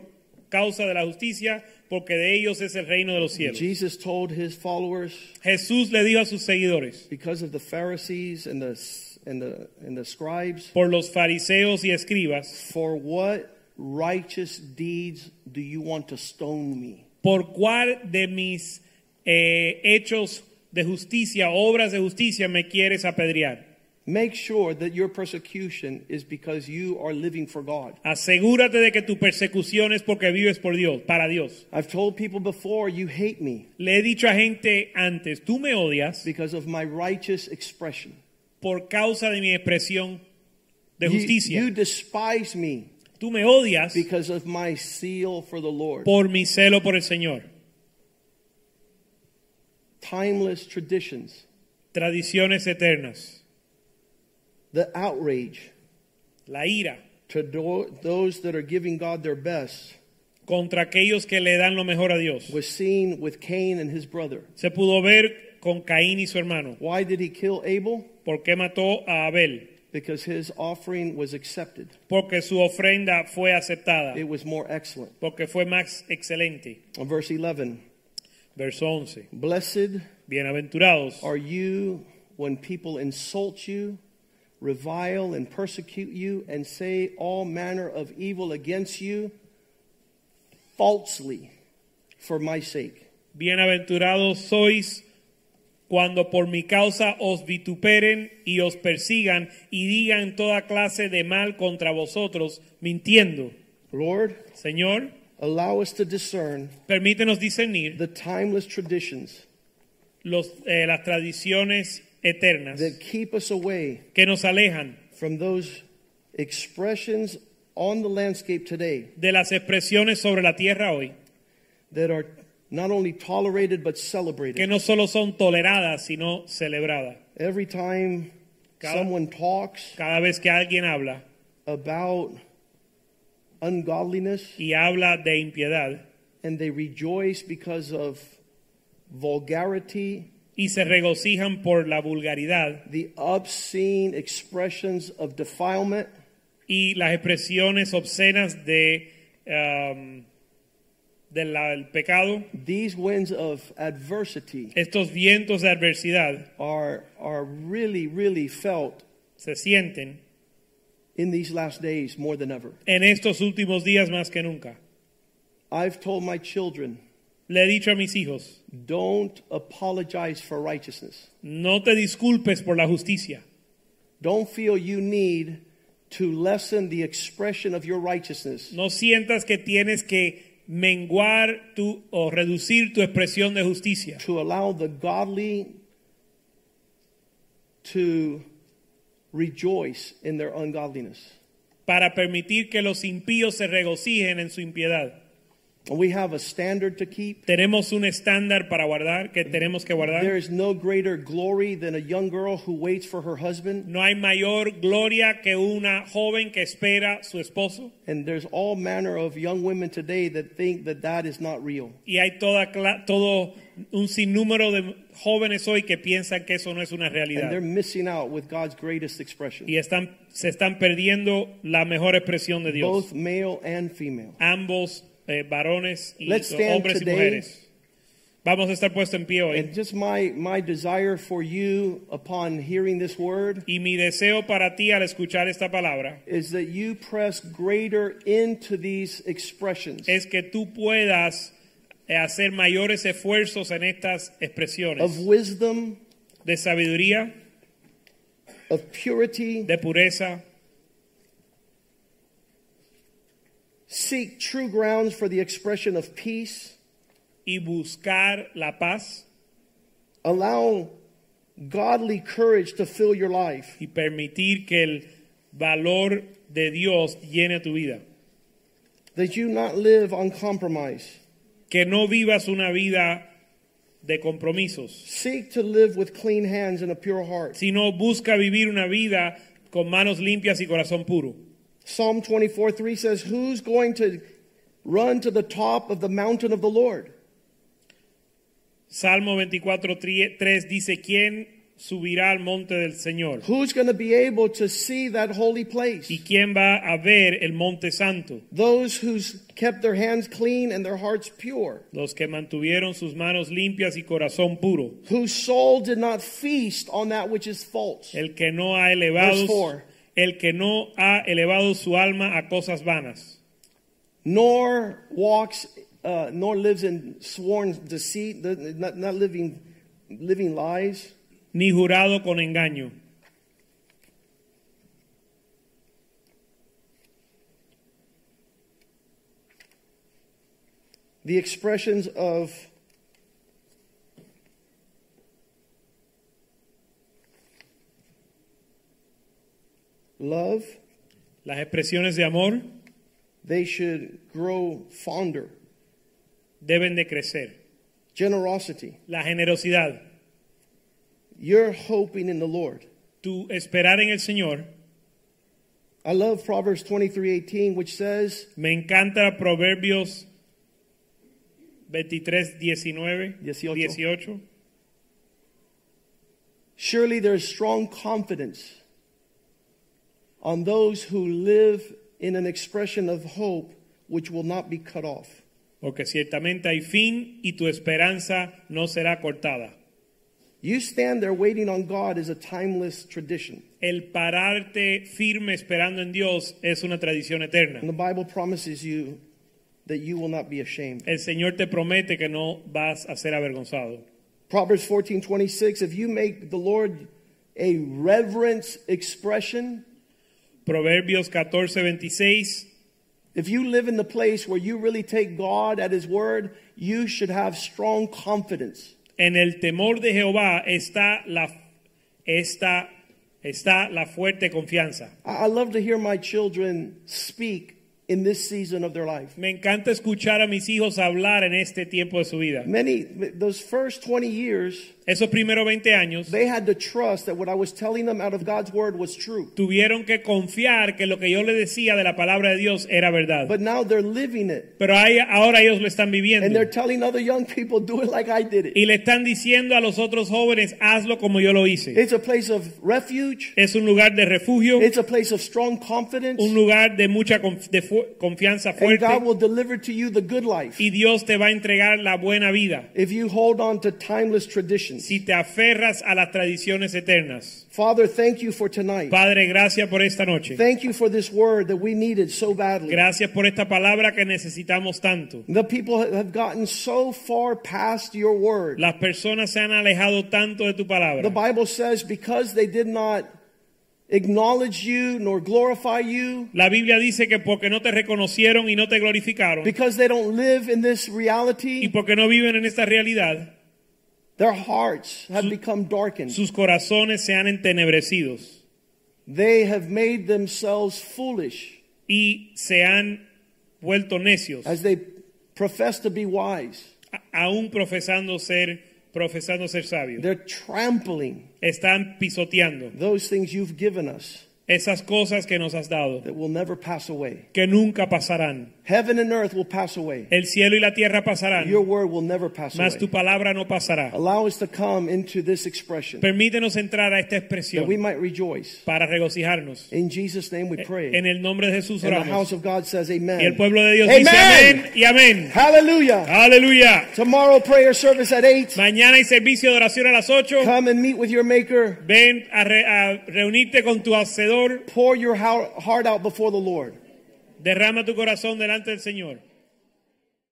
causa de la justicia, porque de ellos es el reino de los cielos. Jesus told his followers, Jesús le dijo a sus seguidores, because of the Pharisees and the, and the, and the scribes, por los fariseos y escribas, for what righteous deeds do you want to stone me? por cuál de mis eh, hechos de justicia, obras de justicia me quieres apedrear. Make sure that your persecution is because you are living for God. Asegúrate de que tu persecución es porque vives por Dios, para Dios. I've told people before, you hate me Le he dicho a gente antes, tú me odias because of my righteous expression. por causa de mi expresión de You- justicia. you despise me Tú me odias because of my zeal for the Lord. por mi celo por el Señor. Timeless traditions, Tradiciones eternas. The outrage La ira to do- those that are giving God their best contra aquellos que le dan lo mejor a Dios. was seen with Cain and his brother. Se pudo ver con Caín y su hermano. Why did he kill Abel? ¿Por qué mató a Abel? Because his offering was accepted. Porque su ofrenda fue aceptada. It was more excellent. Porque fue más excelente. On verse 11, Verso 11. blessed Bienaventurados are you when people insult you, revile and persecute you, and say all manner of evil against you falsely for my sake. Bienaventurados sois cuando por mi causa os vituperen y os persigan y digan toda clase de mal contra vosotros, mintiendo. Lord, Señor, allow us to discern permítenos discernir the timeless traditions los, eh, las tradiciones eternas that keep us away que nos alejan from those expressions on the landscape today de las expresiones sobre la tierra hoy, that are not only tolerated but que celebrated. no solo son toleradas, sino celebradas. Every time Cada- someone talks Cada vez que alguien habla about ungodliness y habla de impiedad and they rejoice because of vulgarity, y se regocijan por la vulgaridad the obscene expressions of defilement, y las expresiones obscenas de um, de del pecado, these winds of adversity estos vientos de adversidad are, are really, really felt se sienten in these last days more than ever. en estos últimos días más que nunca. I've told my children, Le he dicho a mis hijos, don't apologize for righteousness. no te disculpes por la justicia. Don't feel you need to lessen the expression of your righteousness No sientas que tienes que menguar tu o reducir tu expresión de justicia to allow the godly to rejoice in their ungodliness. para permitir que los impíos se regocijen en su impiedad. We have a standard to keep. Tenemos un estándar para guardar que tenemos que guardar. is no greater glory than a young girl who waits for her husband. No hay mayor gloria que una joven que espera su esposo And there's all manner of young women today that think that that is not real. y hay toda todo un sinnúmero de jóvenes hoy que piensan que eso no es una And they're realidad missing out with God's greatest expression, y están se están perdiendo la mejor expresión de Dios. both male and female. Ambos eh, varones y Let's stand hombres y today. mujeres. Vamos a estar puestos en pie hoy. And just my, my desire for you upon hearing this word Y mi deseo para ti al escuchar esta palabra is that you press greater into these expressions es que tú puedas eh, hacer mayores esfuerzos en estas expresiones of wisdom, de sabiduría, of purity. de pureza, Seek true grounds for the expression of peace. y buscar la paz Allow godly courage to fill your life. y permitir que el valor de Dios llene tu vida. That you not live on compromise. Que no vivas una vida de compromisos, Seek to live with clean hands and a pure heart. sino busca vivir una vida con manos limpias y corazón puro. Psalm 24 3 says, Who's going to run to the top of the mountain of the Lord? Salmo 24, 3 dice, ¿quién subirá al monte del Señor? Who's going to be able to see that holy place? ¿Y quién va a ver el monte santo? Those who's kept their hands clean and their hearts pure, Los que mantuvieron sus manos limpias y corazón puro. whose soul did not feast on that which is false. El que no ha elevado el que no ha elevado su alma a cosas vanas, nor walks, uh, nor lives in sworn deceit, not, not living, living lies, ni jurado con engaño. The expressions of love, Las expresiones de amor they should grow fonder. deben de crecer. Generosity. La generosidad, You're hoping in the Lord. tu esperar en el Señor. I love Proverbs 23:18 which says, Me encanta Proverbios 23, 19, 18. 18. Surely there's strong confidence on those who live in an expression of hope which will not be cut off. Porque ciertamente hay fin y tu esperanza no será cortada. You stand there waiting on God is a timeless tradition. El pararte firme esperando en Dios es una tradición eterna. And the Bible promises you that you will not be ashamed. El Señor te promete que no vas a ser avergonzado. Proverbs 14:26 if you make the Lord a reverence expression, Proverbios 14, 26. if you live in the place where you really take God at his word, you should have strong confidence. En el temor de Jehová está la, está, está la fuerte confianza. I I love to hear my children speak in this season of their life. Me encanta escuchar a mis hijos hablar en este tiempo de su vida. Many those first 20 years, Esos primeros 20 años they had to trust that what I was telling them out of God's word was true. tuvieron que confiar que lo que yo le decía de la palabra de Dios era verdad. But now they're living it. Pero ahí- ahora ellos lo están viviendo. And they're telling other young people, do it like I did it. Y le están diciendo a los otros jóvenes, hazlo como yo lo hice. It's a place of refuge. Es un lugar de refugio, It's a place of strong confidence. un lugar de mucha conf- de fu- confianza And. God will deliver to you the good life Y Dios te va a entregar la buena vida if you hold on to timeless traditions. Si te aferras a las tradiciones eternas. Father, thank you for tonight. Padre, gracias por esta noche. Thank you for this word that we needed so badly. Gracias por esta palabra que necesitamos tanto. The people have gotten so far past your word. Las personas se han alejado tanto de tu The palabra. Bible says because they did not acknowledge you nor glorify you, La Biblia dice que porque no te reconocieron y no te glorificaron because they don't live in this y reality, porque no viven en esta realidad, their hearts have become darkened. sus corazones se han entenebrecidos They have made themselves foolish y se han vuelto necios, as they profess to be wise. aún profesando ser profesando ser sabios. They're trampling Están pisoteando those things you've given us esas cosas que nos has dado, that will never pass away. que nunca pasarán. Heaven and earth will pass away. El cielo y la tierra pasarán, Your word will never pass mas tu away. palabra no pasará. Allow us to come into this expression Permítenos entrar a esta that we expresión might rejoice. para regocijarnos. In Jesus' name we pray. En el nombre de Jesús And the oramos. house of God says Y el pueblo de Dios Amen. dice amén y amén. Hallelujah. Aleluya. Tomorrow prayer service at 8. Mañana hay servicio de oración a las 8. Come and meet with your maker. Ven a, re- a reunirte con tu hacedor. Pour your heart out before the Lord. Derrama tu corazón delante del Señor.